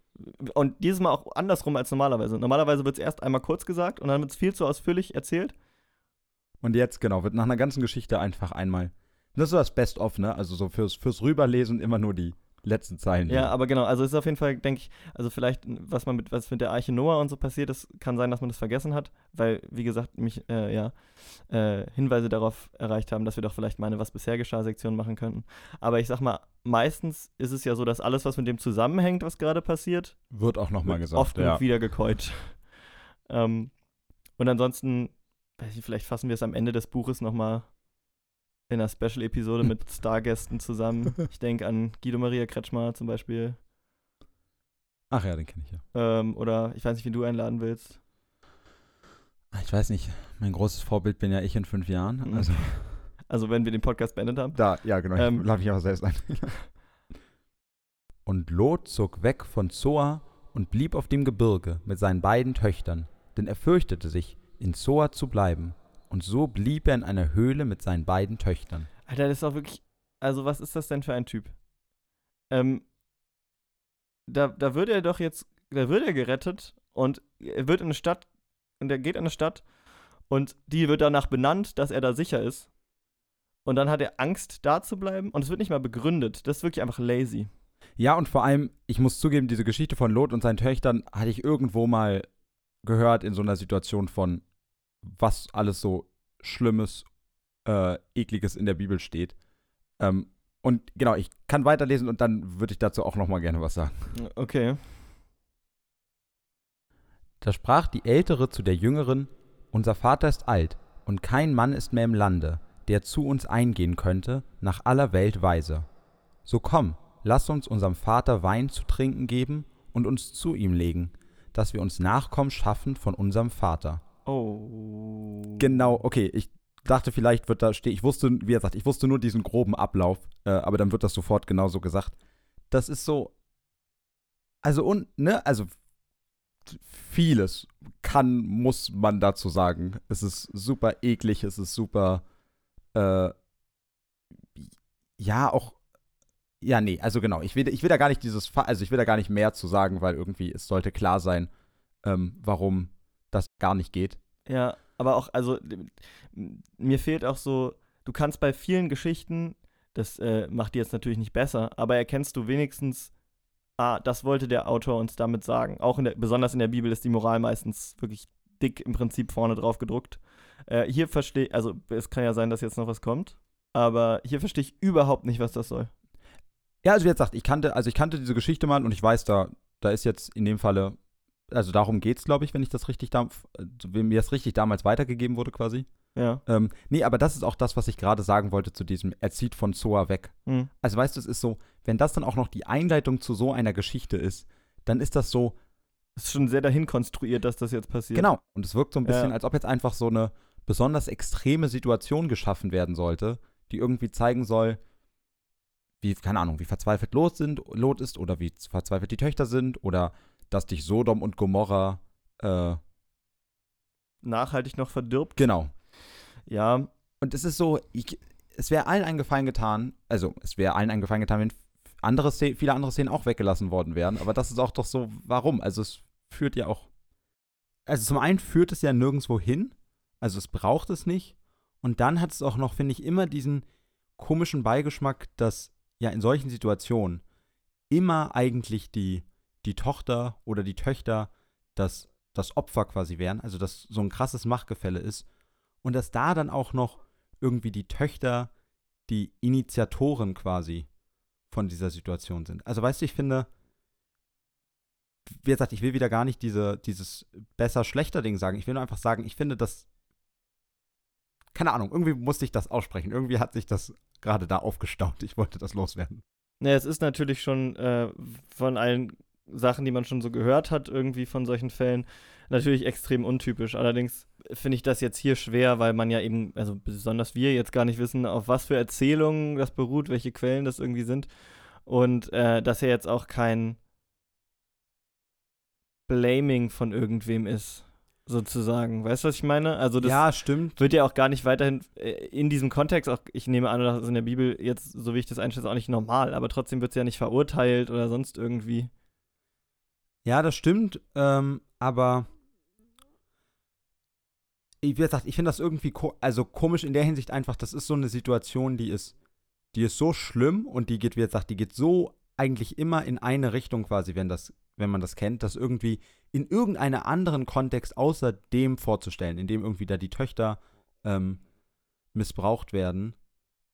und dieses Mal auch andersrum als normalerweise. Normalerweise wird es erst einmal kurz gesagt und dann wird es viel zu ausführlich erzählt. Und jetzt, genau, wird nach einer ganzen Geschichte einfach einmal. Das ist so das Best-of, ne? Also so fürs, fürs Rüberlesen immer nur die letzten Zeilen. Ja, aber genau, also es ist auf jeden Fall, denke ich, also vielleicht, was man mit, was mit der Arche Noah und so passiert ist, kann sein, dass man das vergessen hat, weil, wie gesagt, mich, äh, ja, äh, Hinweise darauf erreicht haben, dass wir doch vielleicht mal eine Was bisher geschah Sektion machen könnten. Aber ich sag mal, meistens ist es ja so, dass alles, was mit dem zusammenhängt, was gerade passiert, Wird auch nochmal gesagt. oft ja. wieder gekäut. ähm, und ansonsten, ich, vielleicht fassen wir es am Ende des Buches nochmal in einer Special-Episode mit (laughs) Stargästen zusammen. Ich denke an Guido Maria Kretschmer zum Beispiel. Ach ja, den kenne ich ja. Ähm, oder ich weiß nicht, wen du einladen willst. Ah, Ich weiß nicht, mein großes Vorbild bin ja ich in fünf Jahren. Mhm. Also (laughs) Also wenn wir den Podcast beendet haben. da, ja genau, Ähm, ich lade mich auch selbst ein. (laughs) Und Lot zog weg von Zoar und blieb auf dem Gebirge mit seinen beiden Töchtern, denn er fürchtete sich, in Zoar zu bleiben. Und so blieb er in einer Höhle mit seinen beiden Töchtern. Alter, das ist auch wirklich, also was ist das denn für ein Typ? Ähm, da, da wird er doch jetzt, da wird er gerettet und er wird in eine Stadt, und er geht in eine Stadt und die wird danach benannt, dass er da sicher ist. Und dann hat er Angst, da zu bleiben und es wird nicht mal begründet. Das ist wirklich einfach lazy. Ja, und vor allem, ich muss zugeben, diese Geschichte von Lot und seinen Töchtern hatte ich irgendwo mal gehört in so einer Situation von, was alles so Schlimmes, äh, Ekliges in der Bibel steht. Ähm, und genau, ich kann weiterlesen und dann würde ich dazu auch noch mal gerne was sagen. Okay. Da sprach die Ältere zu der Jüngeren, Unser Vater ist alt, und kein Mann ist mehr im Lande, der zu uns eingehen könnte, nach aller Welt Weise. So komm, lass uns unserem Vater Wein zu trinken geben und uns zu ihm legen, dass wir uns Nachkommen schaffen von unserem Vater. Oh. Genau, okay, ich dachte, vielleicht wird da stehen, ich wusste, wie er sagt, ich wusste nur diesen groben Ablauf, äh, aber dann wird das sofort genauso gesagt. Das ist so, also und, ne, also vieles kann, muss man dazu sagen. Es ist super eklig, es ist super, äh, ja, auch, ja, nee, also genau, ich will, ich will da gar nicht dieses, also ich will da gar nicht mehr zu sagen, weil irgendwie es sollte klar sein, ähm, warum das gar nicht geht. Ja, aber auch, also mir fehlt auch so, du kannst bei vielen Geschichten, das äh, macht die jetzt natürlich nicht besser, aber erkennst du wenigstens, ah, das wollte der Autor uns damit sagen. Auch in der, besonders in der Bibel ist die Moral meistens wirklich dick im Prinzip vorne drauf gedruckt. Äh, hier verstehe, also es kann ja sein, dass jetzt noch was kommt, aber hier verstehe ich überhaupt nicht, was das soll. Ja, also wie gesagt, ich kannte, also ich kannte diese Geschichte mal und ich weiß, da, da ist jetzt in dem Falle, also darum geht's, glaube ich, wenn ich das richtig, da, wenn mir das richtig damals weitergegeben wurde quasi. Ja. Ähm, nee, aber das ist auch das, was ich gerade sagen wollte zu diesem, er zieht von Zoa weg. Hm. Also weißt du, es ist so, wenn das dann auch noch die Einleitung zu so einer Geschichte ist, dann ist das so, Ist schon sehr dahin konstruiert, dass das jetzt passiert. genau, und es wirkt so ein bisschen, Ja. als ob jetzt einfach so eine besonders extreme Situation geschaffen werden sollte, die irgendwie zeigen soll, wie, keine Ahnung, wie verzweifelt Lot, sind, Lot ist oder wie verzweifelt die Töchter sind oder dass dich Sodom und Gomorra, äh, Nachhaltig noch verdirbt. genau. Ja, Und es ist so, ich, es wäre allen einen Gefallen getan, also es wäre allen einen Gefallen getan, wenn andere Szenen, viele andere Szenen auch weggelassen worden wären, aber das ist auch doch so, warum? Also es führt ja auch, also zum einen führt es ja nirgendwo hin, also es braucht es nicht und dann hat es auch noch, finde ich, immer diesen komischen Beigeschmack, dass ja in solchen Situationen immer eigentlich die, die Tochter oder die Töchter das, das Opfer quasi wären, also dass so ein krasses Machtgefälle ist und dass da dann auch noch irgendwie die Töchter die Initiatoren quasi von dieser Situation sind. Also weißt du, ich finde, wie gesagt, ich will wieder gar nicht diese, dieses besser-schlechter-Ding sagen. Ich will nur einfach sagen, ich finde das, keine Ahnung, irgendwie musste ich das aussprechen. Irgendwie hat sich das gerade da aufgestaut. Ich wollte das loswerden. Ja, es ist natürlich schon äh, von allen Sachen, die man schon so gehört hat, irgendwie von solchen Fällen, natürlich extrem untypisch. Allerdings finde ich das jetzt hier schwer, weil man ja eben, also besonders wir jetzt gar nicht wissen, auf was für Erzählungen das beruht, welche Quellen das irgendwie sind. Und äh, dass er jetzt auch kein Blaming von irgendwem ist, sozusagen. Weißt du, was ich meine? Also das ja, stimmt. wird ja auch gar nicht weiterhin äh, in diesem Kontext, auch ich nehme an, das ist in der Bibel jetzt, so wie ich das einschätze, auch nicht normal, aber trotzdem wird es ja nicht verurteilt oder sonst irgendwie. Ja, das stimmt, ähm, aber wie gesagt, ich finde das irgendwie ko also komisch in der Hinsicht einfach, das ist so eine Situation, die ist, die ist so schlimm und die geht, wie gesagt, die geht so eigentlich immer in eine Richtung quasi, wenn das, wenn man das kennt, das irgendwie in irgendeinem anderen Kontext außer dem vorzustellen, in dem irgendwie da die Töchter ähm, missbraucht werden,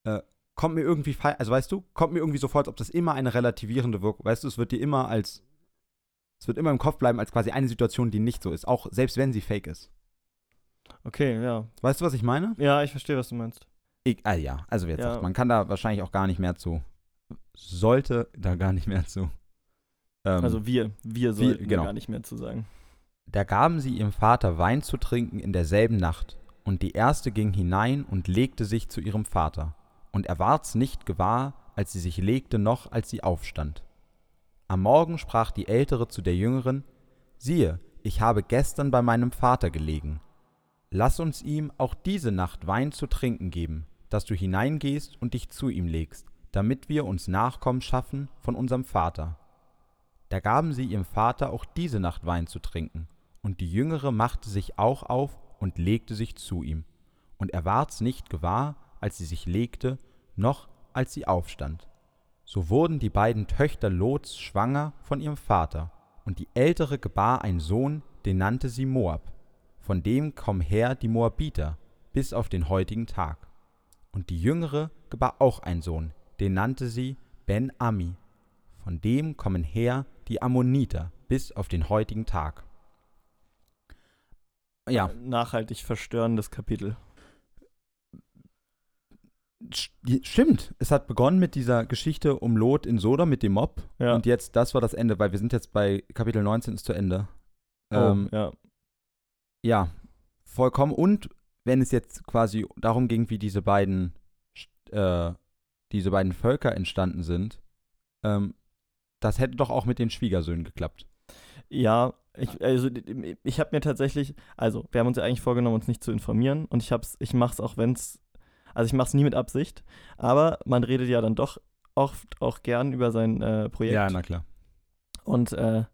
äh, kommt mir irgendwie, also weißt du, kommt mir irgendwie so vor, als ob das immer eine relativierende Wirkung, weißt du, es wird dir immer als, es wird immer im Kopf bleiben als quasi eine Situation, die nicht so ist, auch selbst wenn sie fake ist. Okay, ja. Weißt du, was ich meine? Ja, ich verstehe, was du meinst. Ich, ah ja, also wie jetzt Ja. sagt, man kann da wahrscheinlich auch gar nicht mehr zu, sollte da gar nicht mehr zu. Ähm, Also wir, wir wir- sollten genau. gar nicht mehr zu sagen. Da gaben sie ihrem Vater Wein zu trinken in derselben Nacht, und die erste ging hinein und legte sich zu ihrem Vater. Und er ward's nicht gewahr, als sie sich legte, noch als sie aufstand. Am Morgen sprach die Ältere zu der Jüngeren, siehe, ich habe gestern bei meinem Vater gelegen. Lass uns ihm auch diese Nacht Wein zu trinken geben, dass du hineingehst und dich zu ihm legst, damit wir uns Nachkommen schaffen von unserem Vater. Da gaben sie ihrem Vater auch diese Nacht Wein zu trinken, und die Jüngere machte sich auch auf und legte sich zu ihm. Und er ward's nicht gewahr, als sie sich legte, noch als sie aufstand. So wurden die beiden Töchter Lots schwanger von ihrem Vater, und die ältere gebar einen Sohn, den nannte sie Moab. Von dem kommen her die Moabiter bis auf den heutigen Tag. Und die jüngere gebar auch einen Sohn, den nannte sie Ben-Ami. Von dem kommen her die Ammoniter bis auf den heutigen Tag. Ja, Nachhaltig verstörendes Kapitel. st- stimmt. Es hat begonnen mit dieser Geschichte um Lot in Sodom mit dem Mob. Ja. Und jetzt, das war das Ende, weil wir sind jetzt bei Kapitel 19 ist zu Ende. Ähm, oh, ja. Ja, vollkommen. Und wenn es jetzt quasi darum ging, wie diese beiden, äh, diese beiden Völker entstanden sind, ähm, das hätte doch auch mit den Schwiegersöhnen geklappt. Ja, ich, also ich habe mir tatsächlich, also wir haben uns ja eigentlich vorgenommen, uns nicht zu informieren und ich hab's, ich mache es auch, wenn es, also ich mache es nie mit Absicht, aber man redet ja dann doch oft auch gern über sein äh, Projekt Ja, na klar. und äh,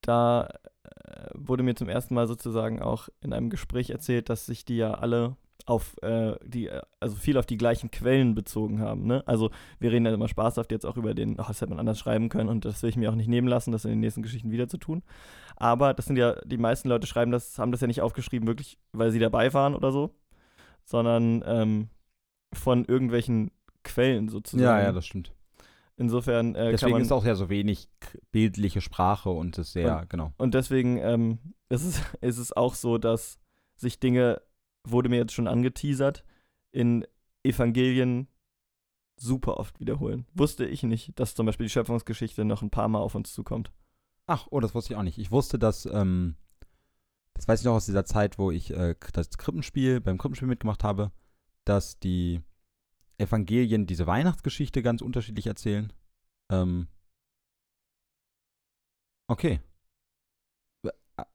da äh, wurde mir zum ersten Mal sozusagen auch in einem Gespräch erzählt, dass sich die ja alle auf äh, die, äh, also viel auf die gleichen Quellen bezogen haben. Ne? Also wir reden ja immer spaßhaft jetzt auch über den, ach, das hätte man anders schreiben können und das will ich mir auch nicht nehmen lassen, das in den nächsten Geschichten wieder zu tun. Aber das sind ja, die meisten Leute schreiben das, haben das ja nicht aufgeschrieben, wirklich, weil sie dabei waren oder so, sondern ähm, von irgendwelchen Quellen sozusagen. Ja, ja, das stimmt. Insofern äh, Deswegen man ist auch ja so wenig bildliche Sprache und es sehr, genau. Und deswegen ähm, ist, es, (laughs) ist es auch so, dass sich Dinge, wurde mir jetzt schon angeteasert, in Evangelien super oft wiederholen. Wusste ich nicht, dass zum Beispiel die Schöpfungsgeschichte noch ein paar Mal auf uns zukommt. Ach, oh, das wusste ich auch nicht. Ich wusste, dass, ähm, das weiß ich noch aus dieser Zeit, wo ich äh, das Krippenspiel, beim Krippenspiel mitgemacht habe, dass die Evangelien diese Weihnachtsgeschichte ganz unterschiedlich erzählen. Ähm, okay.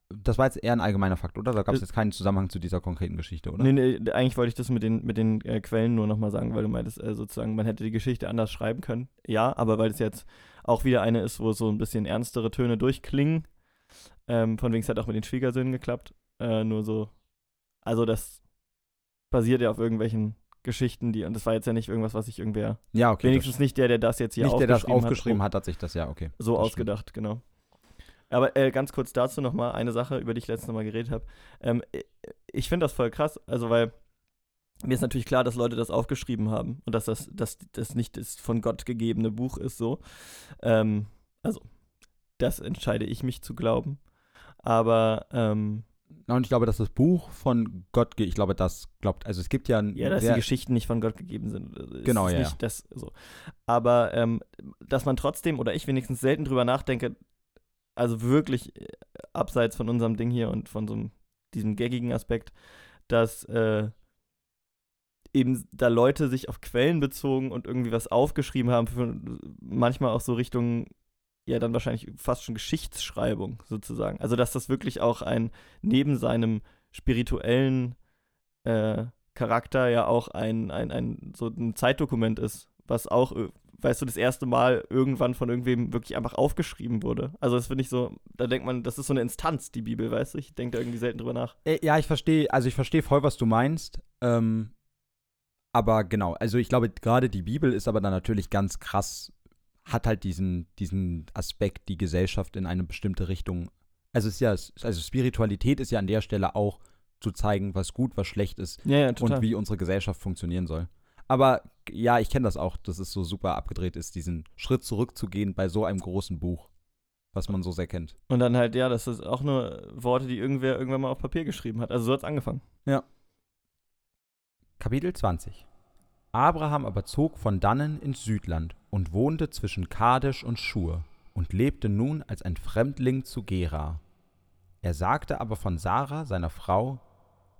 Das war jetzt eher ein allgemeiner Fakt, oder? Da gab es Äh, jetzt keinen Zusammenhang zu dieser konkreten Geschichte, oder? Nee, nee, eigentlich wollte ich das mit den, mit den äh, Quellen nur nochmal sagen, weil du meintest, äh, sozusagen, man hätte die Geschichte anders schreiben können. Ja, aber weil es jetzt auch wieder eine ist, wo so ein bisschen ernstere Töne durchklingen. Ähm, von wegen es hat auch mit den Schwiegersöhnen geklappt. Äh, nur so, also das basiert ja auf irgendwelchen Geschichten, die, und das war jetzt ja nicht irgendwas, was sich irgendwer, Ja, okay. wenigstens nicht der, der das jetzt hier nicht der das aufgeschrieben, aufgeschrieben hat, hat, hat sich das, ja, okay. so das stimmt. ausgedacht, genau. Aber äh, ganz kurz dazu nochmal eine Sache, über die ich letztes Mal geredet habe. Ähm, äh, ich finde das voll krass, also weil mir ist natürlich klar, dass Leute das aufgeschrieben haben und dass das, dass das nicht das von Gott gegebene Buch ist so. Ähm, also, das entscheide ich mich zu glauben. Aber ähm, und ich glaube, dass das Buch von Gott, ich glaube, das glaubt, also es gibt ja ein Ja, dass die Geschichten nicht von Gott gegeben sind. äh, Genau, es ja, Nicht ja. das, so. Aber ähm, dass man trotzdem, oder ich wenigstens selten drüber nachdenke, also wirklich äh, abseits von unserem Ding hier und von so diesem gaggigen Aspekt, dass äh, eben da Leute sich auf Quellen bezogen und irgendwie was aufgeschrieben haben, für, manchmal auch so Richtung, ja, dann wahrscheinlich fast schon Geschichtsschreibung sozusagen. Also, dass das wirklich auch ein, neben seinem spirituellen äh, Charakter ja auch ein, ein, ein, so ein Zeitdokument ist, was auch, äh, weißt du, das erste Mal irgendwann von irgendwem wirklich einfach aufgeschrieben wurde. Also das finde ich so, da denkt man, das ist so eine Instanz, die Bibel, weißt du? Ich denke da irgendwie selten drüber nach. Äh, Ja, ich verstehe, also ich verstehe voll, was du meinst. Ähm, aber genau, also ich glaube, gerade die Bibel ist aber dann natürlich ganz krass, hat halt diesen, diesen Aspekt, die Gesellschaft in eine bestimmte Richtung. Also es ist ja, also Spiritualität ist ja an der Stelle auch zu zeigen, was gut, was schlecht ist Ja, ja, und wie unsere Gesellschaft funktionieren soll. Aber ja, ich kenne das auch, dass es so super abgedreht ist, diesen Schritt zurückzugehen bei so einem großen Buch, was man so sehr kennt. Und dann halt, ja, das ist auch nur Worte, die irgendwer irgendwann mal auf Papier geschrieben hat. Also so hat es angefangen. Kapitel 20 Abraham aber zog von dannen ins Südland und wohnte zwischen Kadesh und Schur und lebte nun als ein Fremdling zu Gera. Er sagte aber von Sarah, seiner Frau,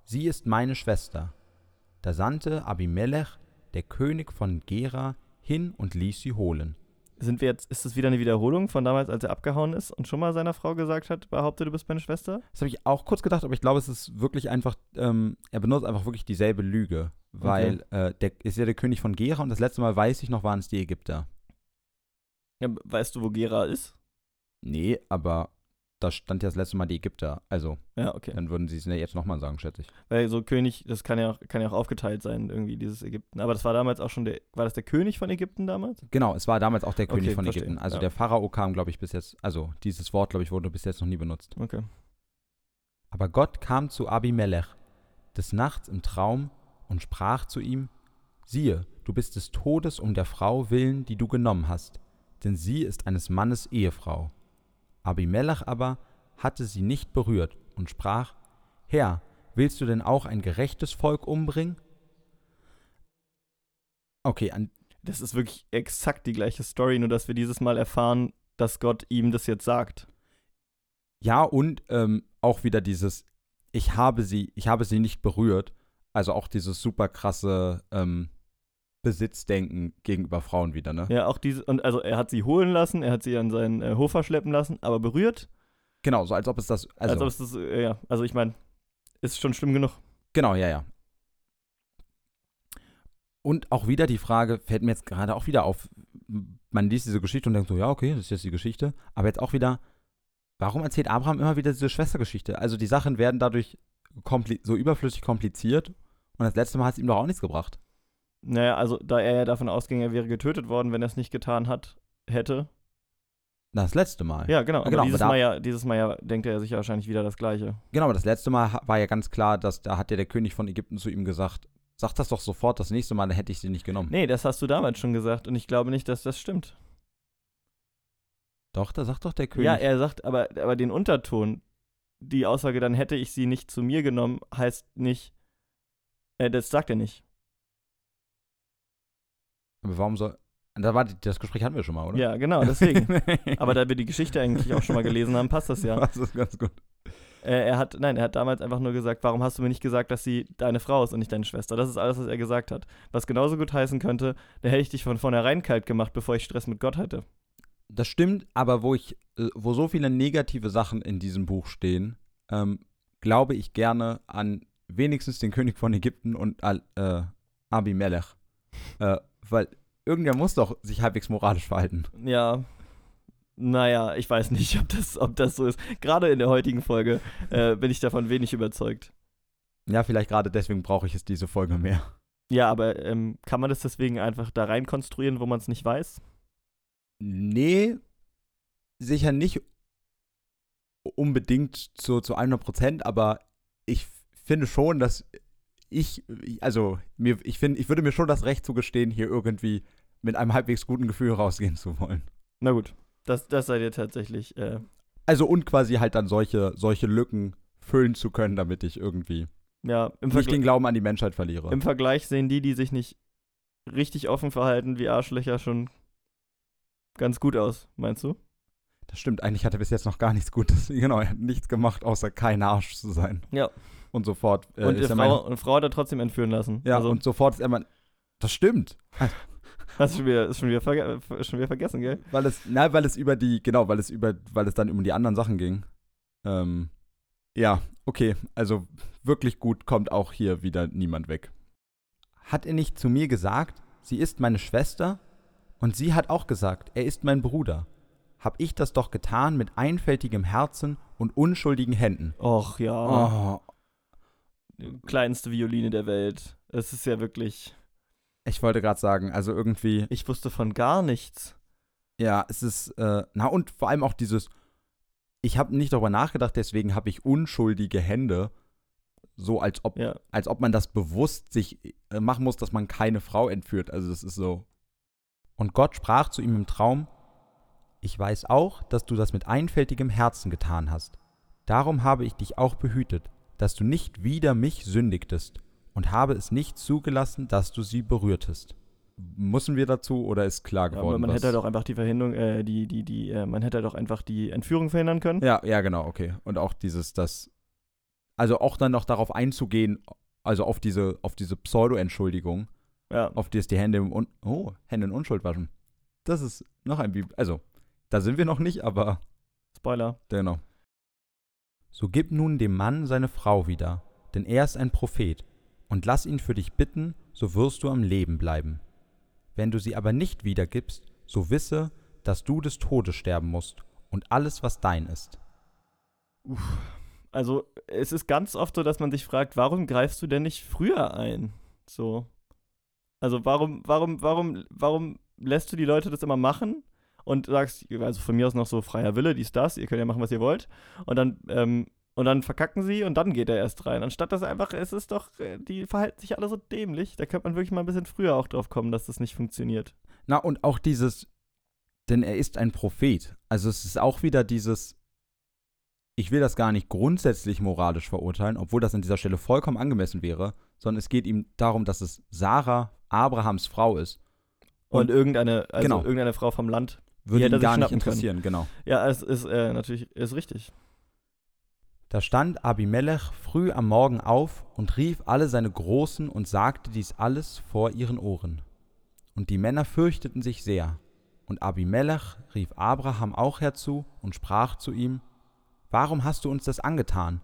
sie ist meine Schwester. Da sandte Abimelech, der König von Gera, hin und ließ sie holen. Sind wir jetzt, ist das wieder eine Wiederholung von damals, als er abgehauen ist und schon mal seiner Frau gesagt hat, behaupte, du bist meine Schwester? Das habe ich auch kurz gedacht, aber ich glaube, es ist wirklich einfach, ähm, er benutzt einfach wirklich dieselbe Lüge. weil äh, der ist ja der König von Gera und das letzte Mal weiß ich noch, waren es die Ägypter. Ja, weißt du, wo Gera ist? Nee, aber da stand ja das letzte Mal die Ägypter. Also, Ja, okay. dann würden sie es ja jetzt nochmal sagen, schätze ich. Weil so König, das kann ja, auch, kann ja auch aufgeteilt sein, irgendwie, dieses Ägypten. Aber das war damals auch schon der, war das der König von Ägypten damals? Genau, es war damals auch der König Okay, von verstehe, Ägypten. Also ja. der Pharao kam, glaube ich, bis jetzt, also dieses Wort, glaube ich, wurde bis jetzt noch nie benutzt. Okay. Aber Gott kam zu Abimelech des Nachts im Traum und sprach zu ihm: Siehe, du bist des Todes um der Frau willen, die du genommen hast, denn sie ist eines Mannes Ehefrau. Abimelech aber hatte sie nicht berührt und sprach: Herr, willst du denn auch ein gerechtes Volk umbringen? Okay, Das ist wirklich exakt die gleiche Story, nur dass wir dieses Mal erfahren, dass Gott ihm das jetzt sagt. ja und ähm, auch wieder dieses: Ich habe sie, ich habe sie nicht berührt. Also auch dieses super krasse ähm, Besitzdenken gegenüber Frauen wieder, ne? Ja, auch diese, und also er hat sie holen lassen, er hat sie an seinen äh, Hof verschleppen lassen, aber berührt, Genau, so als ob es das, also, als ob es das, äh, ja, also ich meine, ist schon schlimm genug. genau, ja, ja. Und auch wieder die Frage, fällt mir jetzt gerade auch wieder auf, man liest diese Geschichte und denkt so, ja, okay, das ist jetzt die Geschichte, aber jetzt auch wieder, warum erzählt Abraham immer wieder diese Schwestergeschichte? Also die Sachen werden dadurch so überflüssig kompliziert und das letzte Mal hat es ihm doch auch nichts gebracht. Naja, also da er ja davon ausging, er wäre getötet worden, wenn er es nicht getan hat, hätte. Das letzte Mal. Ja, genau. Aber genau, aber dieses, da- Mal ja, dieses Mal ja denkt er sich ja wahrscheinlich wieder das Gleiche. Genau, aber das letzte Mal war ja ganz klar, dass da hat ja der König von Ägypten zu ihm gesagt, sag das doch sofort, das nächste Mal, dann hätte ich sie nicht genommen. Nee, das hast du damals schon gesagt und ich glaube nicht, dass das stimmt. Doch, da sagt doch der König. Ja, er sagt, aber, aber den Unterton, die Aussage, dann hätte ich sie nicht zu mir genommen, heißt nicht, äh, das sagt er nicht. Aber warum soll. Da war das Gespräch hatten wir schon mal, oder? Ja, genau, deswegen. (laughs) aber da wir die Geschichte eigentlich auch schon mal gelesen haben, passt das ja. Das ist ganz gut. Äh, er hat, nein, er hat damals einfach nur gesagt, warum hast du mir nicht gesagt, dass sie deine Frau ist und nicht deine Schwester? Das ist alles, was er gesagt hat. Was genauso gut heißen könnte, da hätte ich dich von vornherein kalt gemacht, bevor ich Stress mit Gott hatte. Das stimmt, aber wo ich, wo so viele negative Sachen in diesem Buch stehen, ähm, glaube ich gerne an wenigstens den König von Ägypten und Al, äh, Abimelech. Äh, weil irgendwer muss doch sich halbwegs moralisch verhalten. Ja. Naja, ich weiß nicht, ob das, ob das so ist. Gerade in der heutigen Folge äh, bin ich davon wenig überzeugt. Ja, vielleicht gerade deswegen brauche ich es diese Folge mehr. Ja, aber ähm, kann man das deswegen einfach da rein konstruieren, wo man es nicht weiß? Nee, sicher nicht unbedingt zu, zu 100 Prozent, aber ich finde schon, dass ich, also mir, ich finde, ich würde mir schon das Recht zugestehen, hier irgendwie mit einem halbwegs guten Gefühl rausgehen zu wollen. Na gut, das, das seid ihr tatsächlich. Äh, Also und quasi halt dann solche, solche Lücken füllen zu können, damit ich irgendwie ja, im, nicht den Glauben an die Menschheit verliere. im Vergleich sehen die, die sich nicht richtig offen verhalten wie Arschlöcher, schon ganz gut aus, meinst du? Das stimmt, eigentlich hat er bis jetzt noch gar nichts Gutes. (laughs) Genau, er hat nichts gemacht, außer kein Arsch zu sein. Ja. Und sofort äh, und, ist er Frau, mein, und Frau hat er trotzdem entführen lassen. Ja, also, und sofort ist er mein. Das stimmt. (laughs) hast du schon wieder, ist schon wieder, verge schon wieder vergessen, gell? Weil es, na, weil es über die, genau, weil es über, weil es dann um die anderen Sachen ging. Ähm, ja, okay, also wirklich gut kommt auch hier wieder niemand weg. Hat er nicht zu mir gesagt, sie ist meine Schwester? Und sie hat auch gesagt, er ist mein Bruder. Hab ich das doch getan mit einfältigem Herzen und unschuldigen Händen. Och ja, Oh, die kleinste Violine der Welt. Es ist ja wirklich. ich wollte gerade sagen, also irgendwie, Ich wusste von gar nichts. ja, es ist, äh, na und vor allem auch dieses, ich habe nicht darüber nachgedacht, deswegen habe ich unschuldige Hände, so als ob Ja. als ob man das bewusst sich äh, machen muss, dass man keine Frau entführt. Also das ist so. Und Gott sprach zu ihm im Traum, ich weiß auch, dass du das mit einfältigem Herzen getan hast. Darum habe ich dich auch behütet, dass du nicht wider mich sündigtest und habe es nicht zugelassen, dass du sie berührtest. Müssen wir dazu oder ist klar Ja, geworden? aber man hätte halt auch einfach die Verhinderung, äh, die, die, die, äh, man hätte halt auch einfach die Entführung verhindern können. Ja, ja, genau, okay. Und auch dieses, das, also auch dann noch darauf einzugehen, also auf diese, auf diese Pseudo-Entschuldigung, Ja. auf die es die Hände im Un oh, Hände in Unschuld waschen. Das ist noch ein Bibel. Also, da sind wir noch nicht, aber Spoiler. genau. So gib nun dem Mann seine Frau wieder, denn er ist ein Prophet, und lass ihn für dich bitten, so wirst du am Leben bleiben. Wenn du sie aber nicht wiedergibst, so wisse, dass du des Todes sterben musst und alles, was dein ist. Also, es ist ganz oft so, dass man sich fragt, warum greifst du denn nicht früher ein? So. Also, warum, warum, warum, warum lässt du die Leute das immer machen und sagst, also von mir aus noch so freier Wille, dies, das, ihr könnt ja machen, was ihr wollt. Und dann, ähm, und dann verkacken sie und dann geht er erst rein. Anstatt dass einfach, es ist doch, äh, die verhalten sich alle so dämlich. Da könnte man wirklich mal ein bisschen früher auch drauf kommen, dass das nicht funktioniert. Na, und auch dieses, denn er ist ein Prophet. Also es ist auch wieder dieses, ich will das gar nicht grundsätzlich moralisch verurteilen, obwohl das an dieser Stelle vollkommen angemessen wäre, sondern es geht ihm darum, dass es Sarah, Abrahams Frau ist. Und, und irgendeine, also genau. irgendeine Frau vom Land würde ihn gar nicht interessieren, können. genau. Ja, es ist äh, natürlich ist richtig. Da stand Abimelech früh am Morgen auf und rief alle seine Großen und sagte dies alles vor ihren Ohren. Und die Männer fürchteten sich sehr. Und Abimelech rief Abraham auch herzu und sprach zu ihm, Warum hast du uns das angetan?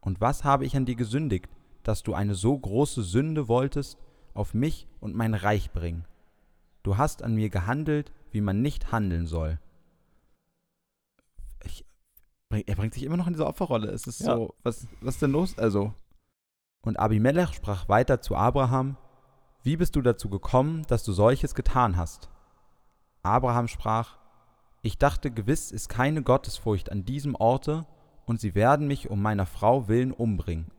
Und was habe ich an dir gesündigt, dass du eine so große Sünde wolltest auf mich und mein Reich bringen? Du hast an mir gehandelt, wie man nicht handeln soll. Er bringt sich immer noch in diese Opferrolle. Es ist ja. so, was, was ist denn los? Also. Und Abimelech sprach weiter zu Abraham: Wie bist du dazu gekommen, dass du solches getan hast? Abraham sprach: Ich dachte, gewiss ist keine Gottesfurcht an diesem Orte, und sie werden mich um meiner Frau willen umbringen.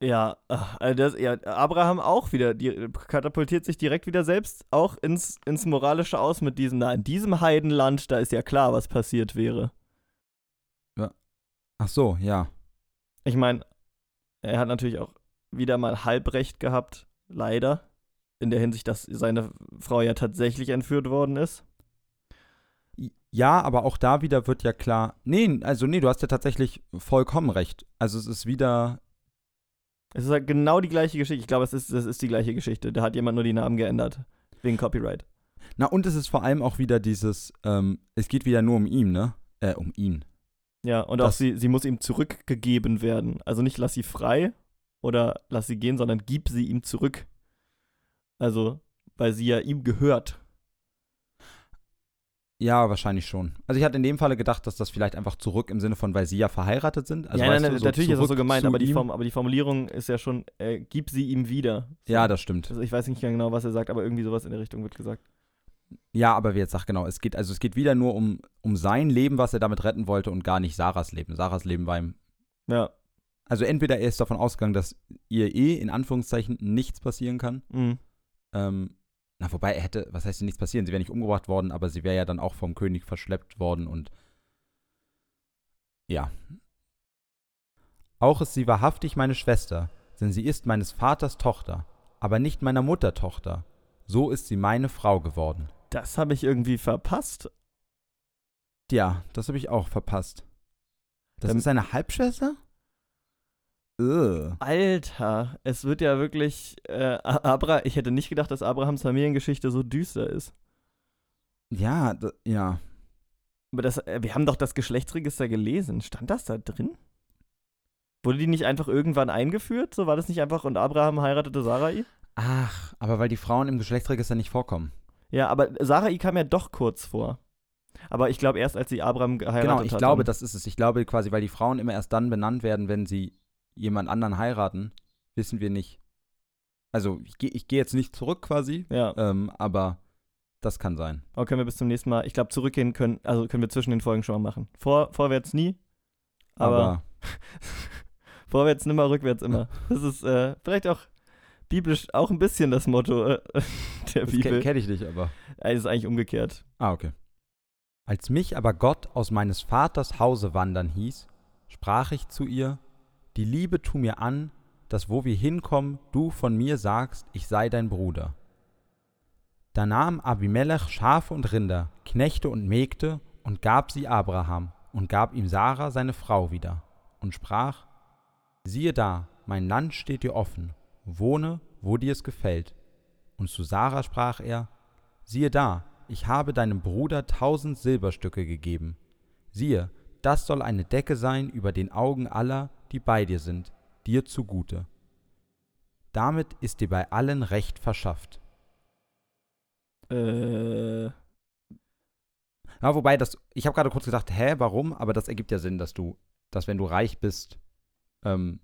Ja, also das, ja, Abraham auch wieder, die katapultiert sich direkt wieder selbst auch ins, ins Moralische aus mit diesem, na, in diesem Heidenland, da ist ja klar, was passiert wäre. Ach so, ja. Ich meine, er hat natürlich auch wieder mal Halbrecht gehabt, leider. In der Hinsicht, dass seine Frau ja tatsächlich entführt worden ist. Ja, aber auch da wieder wird ja klar. Nee, also nee, du hast ja tatsächlich vollkommen recht. Also es ist wieder. Es ist halt genau die gleiche Geschichte. Ich glaube, es ist, es ist die gleiche Geschichte. Da hat jemand nur die Namen geändert. Wegen Copyright. Na, und es ist vor allem auch wieder dieses, ähm, es geht wieder nur um ihn, ne? Äh, um ihn. Ja, und auch sie, sie muss ihm zurückgegeben werden. Also nicht lass sie frei oder lass sie gehen, sondern gib sie ihm zurück. Also, weil sie ja ihm gehört. Ja, wahrscheinlich schon. Also ich hatte in dem Falle gedacht, dass das vielleicht einfach zurück im Sinne von, weil sie ja verheiratet sind. Also ja, nein, nein, so natürlich ist das so gemeint, aber die, Form, aber die, Formulierung ist ja schon, äh, gib sie ihm wieder. Ja, das stimmt. Also ich weiß nicht genau, was er sagt, aber irgendwie sowas in der Richtung wird gesagt. Ja, aber wie jetzt sagt, genau, es geht, also es geht wieder nur um, um sein Leben, was er damit retten wollte und gar nicht Sarahs Leben. Sarahs Leben war ihm. Ja. Also entweder er ist davon ausgegangen, dass ihr eh in Anführungszeichen nichts passieren kann. Mhm. Ähm, na, wobei er hätte, was heißt denn nichts passieren? Sie wäre nicht umgebracht worden, aber sie wäre ja dann auch vom König verschleppt worden und ja. Auch ist sie wahrhaftig meine Schwester, denn sie ist meines Vaters Tochter, aber nicht meiner Mutter Tochter. So ist sie meine Frau geworden. Das habe ich irgendwie verpasst. Ja, das habe ich auch verpasst. Das ähm, ist eine Halbschwester? Ugh. Alter, es wird ja wirklich. Äh, Abra ich hätte nicht gedacht, dass Abrahams Familiengeschichte so düster ist. Ja, ja. Aber das, äh, wir haben doch das Geschlechtsregister gelesen. Stand das da drin? Wurde die nicht einfach irgendwann eingeführt? So war das nicht einfach und Abraham heiratete Sarai? Ach, aber weil die Frauen im Geschlechtsregister nicht vorkommen. Ja, aber Sarai kam ja doch kurz vor. Aber ich glaube erst, als sie Abraham geheiratet hat. Genau, ich hat, glaube, das ist es. Ich glaube quasi, weil die Frauen immer erst dann benannt werden, wenn sie jemand anderen heiraten, wissen wir nicht. Also ich gehe geh jetzt nicht zurück quasi, ja. ähm, aber das kann sein. Aber können wir bis zum nächsten Mal, ich glaube, zurückgehen können, also können wir zwischen den Folgen schon mal machen. Vor, vorwärts nie, aber, aber (laughs) vorwärts nimmer, rückwärts immer. Das ist äh, vielleicht auch biblisch auch ein bisschen das Motto äh, (laughs) der das Bibel. kenne ich nicht, aber. Es ist eigentlich umgekehrt. Ah, okay. Als mich aber Gott aus meines Vaters Hause wandern hieß, sprach ich zu ihr, die Liebe tu mir an, dass wo wir hinkommen, du von mir sagst, ich sei dein Bruder. Da nahm Abimelech Schafe und Rinder, Knechte und Mägde und gab sie Abraham und gab ihm Sarah seine Frau wieder und sprach, siehe da, mein Land steht dir offen wohne, wo dir es gefällt. Und zu Sarah sprach er, siehe da, ich habe deinem Bruder tausend Silberstücke gegeben. Siehe, das soll eine Decke sein über den Augen aller, die bei dir sind, dir zugute. Damit ist dir bei allen Recht verschafft. Äh, Ja, wobei, das, ich habe gerade kurz gedacht, hä, warum? Aber das ergibt ja Sinn, dass du, dass wenn du reich bist, ähm,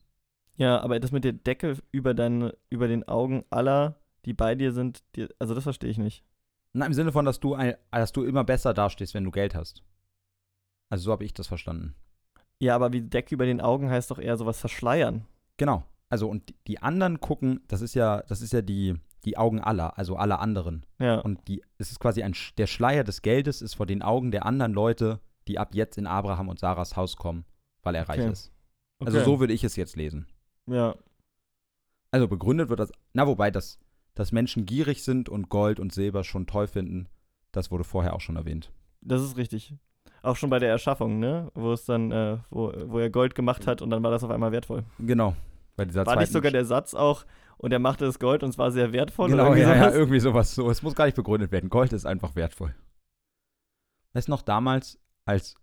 ja, aber das mit der Decke über, deine, über den Augen aller, die bei dir sind, die, also das verstehe ich nicht. na, im Sinne von, dass du, ein, dass du immer besser dastehst, wenn du Geld hast. Also so habe ich das verstanden. Ja, aber wie Decke über den Augen heißt doch eher sowas verschleiern. Genau. Also und die- anderen gucken, das ist ja, das ist ja die, die Augen aller, also aller anderen. Ja. Und die, es ist quasi ein, der Schleier des Geldes ist vor den Augen der anderen Leute, die ab jetzt in Abraham und Sarahs Haus kommen, weil er reich Okay. ist. Also Okay. so würde ich es jetzt lesen. Ja. Also begründet wird das, na wobei, dass, dass Menschen gierig sind und Gold und Silber schon toll finden, das wurde vorher auch schon erwähnt. Das ist richtig. Auch schon bei der Erschaffung, ne? Wo es dann, äh, wo, wo er Gold gemacht hat und dann war das auf einmal wertvoll. Genau. Bei dieser War nicht sogar der Satz auch, und er machte das Gold und es war sehr wertvoll? Genau, oder ja, irgendwie ja, sowas? irgendwie sowas. So, es muss gar nicht begründet werden. Gold ist einfach wertvoll. Weißt noch damals, als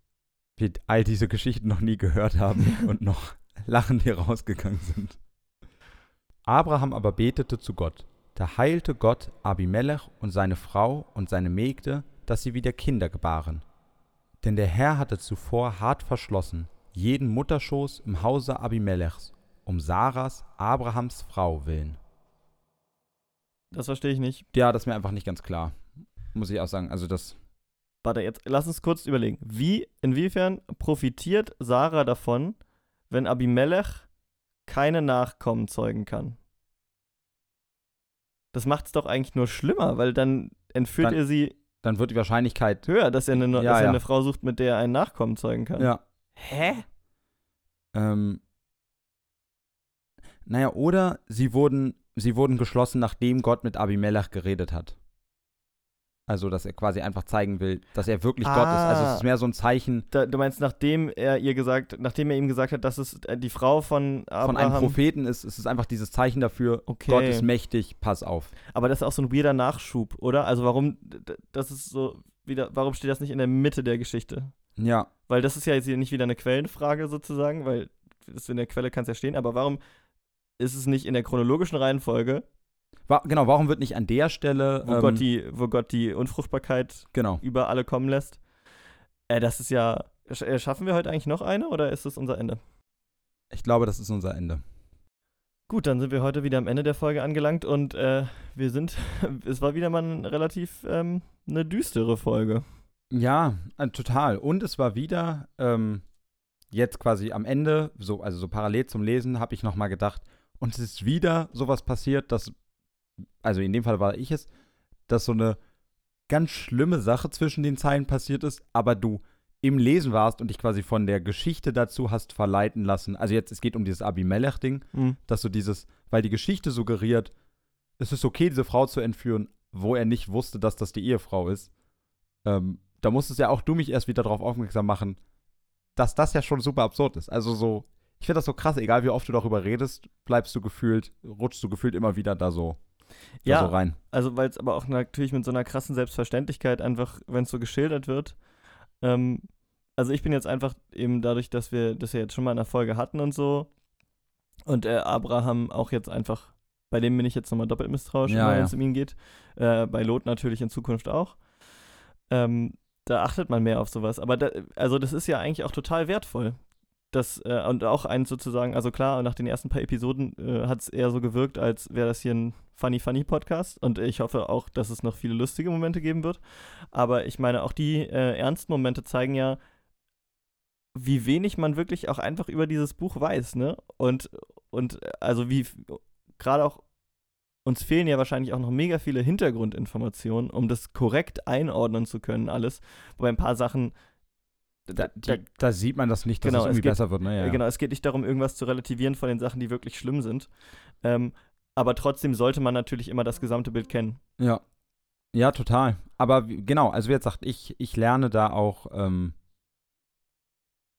wir all diese Geschichten noch nie gehört haben (laughs) und noch lachend hier rausgegangen sind? Abraham aber betete zu Gott. Da heilte Gott Abimelech und seine Frau und seine Mägde, dass sie wieder Kinder gebaren. Denn der Herr hatte zuvor hart verschlossen jeden Mutterschoß im Hause Abimelechs, um Saras, Abrahams Frau willen. Das verstehe ich nicht. Ja, das ist mir einfach nicht ganz klar. Muss ich auch sagen. Also das. Warte, jetzt lass uns kurz überlegen. Wie, inwiefern profitiert Sarah davon, wenn Abimelech keine Nachkommen zeugen kann? Das macht es doch eigentlich nur schlimmer, weil dann entführt Dann- ihr sie Dann wird die Wahrscheinlichkeit. höher, dass er, eine, Ja, dass er ja. eine Frau sucht, mit der er einen Nachkommen zeugen kann. Ja. Hä? Ähm, naja, oder sie wurden, sie wurden geschlossen, nachdem Gott mit Abimelech geredet hat. Also, dass er quasi einfach zeigen will, dass er wirklich Gott ist. Also, es Ah. ist mehr so ein Zeichen Da, du meinst, nachdem er ihr gesagt, nachdem er ihm gesagt hat, dass es äh, die Frau von Abraham von einem Propheten ist. Es ist einfach dieses Zeichen dafür, Okay. Gott ist mächtig, pass auf. Aber das ist auch so ein weirder Nachschub, oder? Also warum, das ist so wieder, warum steht das nicht in der Mitte der Geschichte? Ja, Weil das ist ja jetzt hier nicht wieder eine Quellenfrage sozusagen, weil das in der Quelle kann es ja stehen, aber warum ist es nicht in der chronologischen Reihenfolge, Genau, warum wird nicht an der Stelle. wo, ähm, Gott, die, wo Gott die Unfruchtbarkeit genau. über alle kommen lässt? Äh, das ist ja, äh, schaffen wir heute eigentlich noch eine oder ist es unser Ende? Ich glaube, das ist unser Ende. Gut, dann sind wir heute wieder am Ende der Folge angelangt und äh, wir sind, (laughs) es war wieder mal ein relativ ähm, eine düstere Folge. Ja, äh, total. Und es war wieder ähm, jetzt quasi am Ende, so, also so parallel zum Lesen, habe ich nochmal gedacht, und es ist wieder sowas passiert, dass, also in dem Fall war ich es, dass so eine ganz schlimme Sache zwischen den Zeilen passiert ist, aber du im Lesen warst und dich quasi von der Geschichte dazu hast verleiten lassen. Also jetzt, es geht um dieses Abimelech-Ding, Hm. dass du dieses, weil die Geschichte suggeriert, es ist okay, diese Frau zu entführen, wo er nicht wusste, dass das die Ehefrau ist. Ähm, da musstest ja auch du mich erst wieder darauf aufmerksam machen, dass das ja schon super absurd ist. Also so, ich finde das so krass, egal wie oft du darüber redest, bleibst du gefühlt, rutschst du gefühlt immer wieder da so, Ja, so rein. Also, weil es aber auch natürlich mit so einer krassen Selbstverständlichkeit einfach, wenn es so geschildert wird. Ähm, also, ich bin jetzt einfach eben dadurch, dass wir das ja jetzt schon mal in der Folge hatten und so. Und äh, Abraham auch jetzt einfach, bei dem bin ich jetzt nochmal doppelt misstrauisch, Ja, wenn ja. es um ihn geht. Äh, bei Lot natürlich in Zukunft auch. Ähm, da achtet man mehr auf sowas. Aber da, also, das ist ja eigentlich auch total wertvoll. Das, äh, und auch ein sozusagen, also klar, nach den ersten paar Episoden äh, hat es eher so gewirkt, als wäre das hier ein Funny Funny Podcast. Und ich hoffe auch, dass es noch viele lustige Momente geben wird. Aber ich meine, auch die äh, ernsten Momente zeigen ja, wie wenig man wirklich auch einfach über dieses Buch weiß, ne? Und, und äh, also wie gerade auch uns fehlen ja wahrscheinlich auch noch mega viele Hintergrundinformationen, um das korrekt einordnen zu können, alles. Wobei ein paar Sachen. Da, die, da sieht man das nicht, dass Genau, es es irgendwie geht- besser wird, ne? Ja, ja. Genau, es geht nicht darum, irgendwas zu relativieren von den Sachen, die wirklich schlimm sind. Ähm, aber trotzdem sollte man natürlich immer das gesamte Bild kennen. Ja. Ja, total. Aber genau, also wie jetzt sagt, ich, ich lerne da auch, ähm,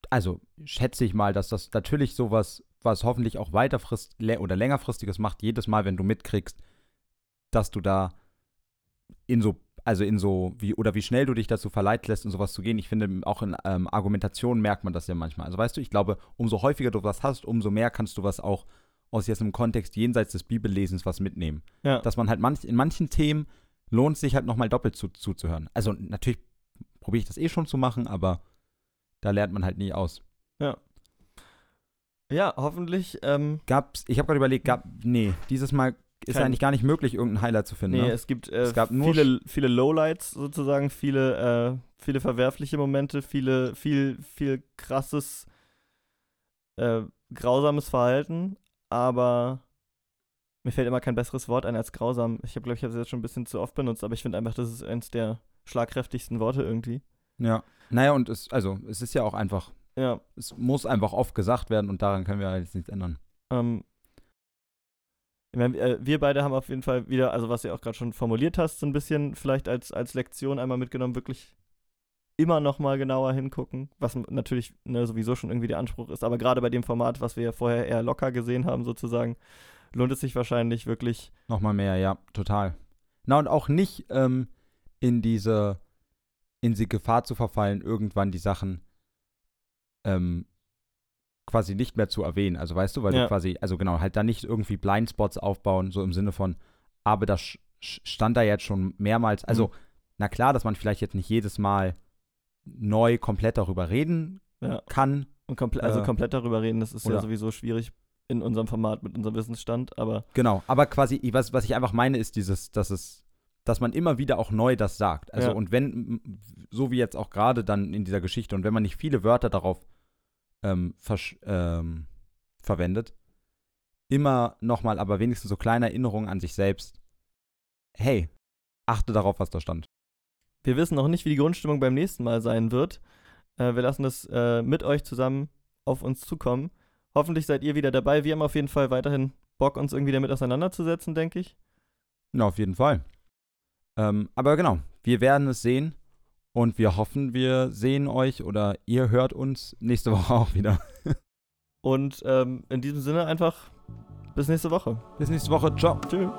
also schätze ich mal, dass das natürlich sowas, was hoffentlich auch weiterfrist lä- oder längerfristiges macht, jedes Mal, wenn du mitkriegst, dass du da in so, also in so, wie, oder wie schnell du dich dazu verleiten lässt, in sowas zu gehen. Ich finde, auch in ähm, Argumentationen merkt man das ja manchmal. Also weißt du, ich glaube, umso häufiger du was hast, umso mehr kannst du was auch aus jetzt einem Kontext jenseits des Bibellesens was mitnehmen. Ja. Dass man halt manch, in manchen Themen lohnt sich halt nochmal doppelt zu, zuzuhören. Also natürlich probiere ich das eh schon zu machen, aber da lernt man halt nie aus. ja, hoffentlich. Ähm, Gab's, ich habe gerade überlegt, gab, nee, dieses Mal ist Kein- eigentlich gar nicht möglich, irgendein Highlight zu finden. nee, ne? es gibt, äh, Es gab nur viele, viele Lowlights sozusagen, viele, äh, viele verwerfliche Momente, viele, viel, viel krasses, äh, grausames Verhalten, aber mir fällt immer kein besseres Wort ein als grausam. Ich habe, glaube ich, habe es jetzt schon ein bisschen zu oft benutzt, aber ich finde einfach, das ist eins der schlagkräftigsten Worte irgendwie. Ja. Naja, und es, also, es ist ja auch einfach, Ja, es muss einfach oft gesagt werden und daran können wir jetzt nichts ändern. Ähm, äh, wir beide haben auf jeden Fall wieder, also was du auch gerade schon formuliert hast, so ein bisschen vielleicht als, als Lektion einmal mitgenommen, wirklich immer noch mal genauer hingucken, was natürlich ne, sowieso schon irgendwie der Anspruch ist. Aber gerade bei dem Format, was wir ja vorher eher locker gesehen haben, sozusagen, lohnt es sich wahrscheinlich wirklich. Nochmal mehr, ja, total. Na, und auch nicht ähm, in diese, in die Gefahr zu verfallen, irgendwann die Sachen ähm, quasi nicht mehr zu erwähnen. Also weißt du, weil Ja. du quasi, also genau, halt da nicht irgendwie Blindspots aufbauen, so im Sinne von, aber das stand da jetzt schon mehrmals. Also, Mhm. na klar, dass man vielleicht jetzt nicht jedes Mal neu komplett darüber reden Ja. kann. Und komple also Äh, komplett darüber reden, das ist ja oder- sowieso schwierig in unserem Format mit unserem Wissensstand, aber Genau, aber quasi, was, was ich einfach meine, ist dieses, dass es, dass man immer wieder auch neu das sagt. Also Ja. und wenn, so wie jetzt auch gerade dann in dieser Geschichte, und wenn man nicht viele Wörter darauf ähm, ähm, verwendet, immer nochmal, aber wenigstens so kleine Erinnerungen an sich selbst. Hey, achte darauf, was da stand. Wir wissen noch nicht, wie die Grundstimmung beim nächsten Mal sein wird. Äh, wir lassen es äh, mit euch zusammen auf uns zukommen. Hoffentlich seid ihr wieder dabei. Wir haben auf jeden Fall weiterhin Bock, uns irgendwie damit auseinanderzusetzen, denke ich. Na, auf jeden Fall. Ähm, aber genau, wir werden es sehen und wir hoffen, wir sehen euch oder ihr hört uns nächste (laughs) Woche auch wieder. Und ähm, in diesem Sinne einfach bis nächste Woche. Bis nächste Woche. Ciao. Tschüss.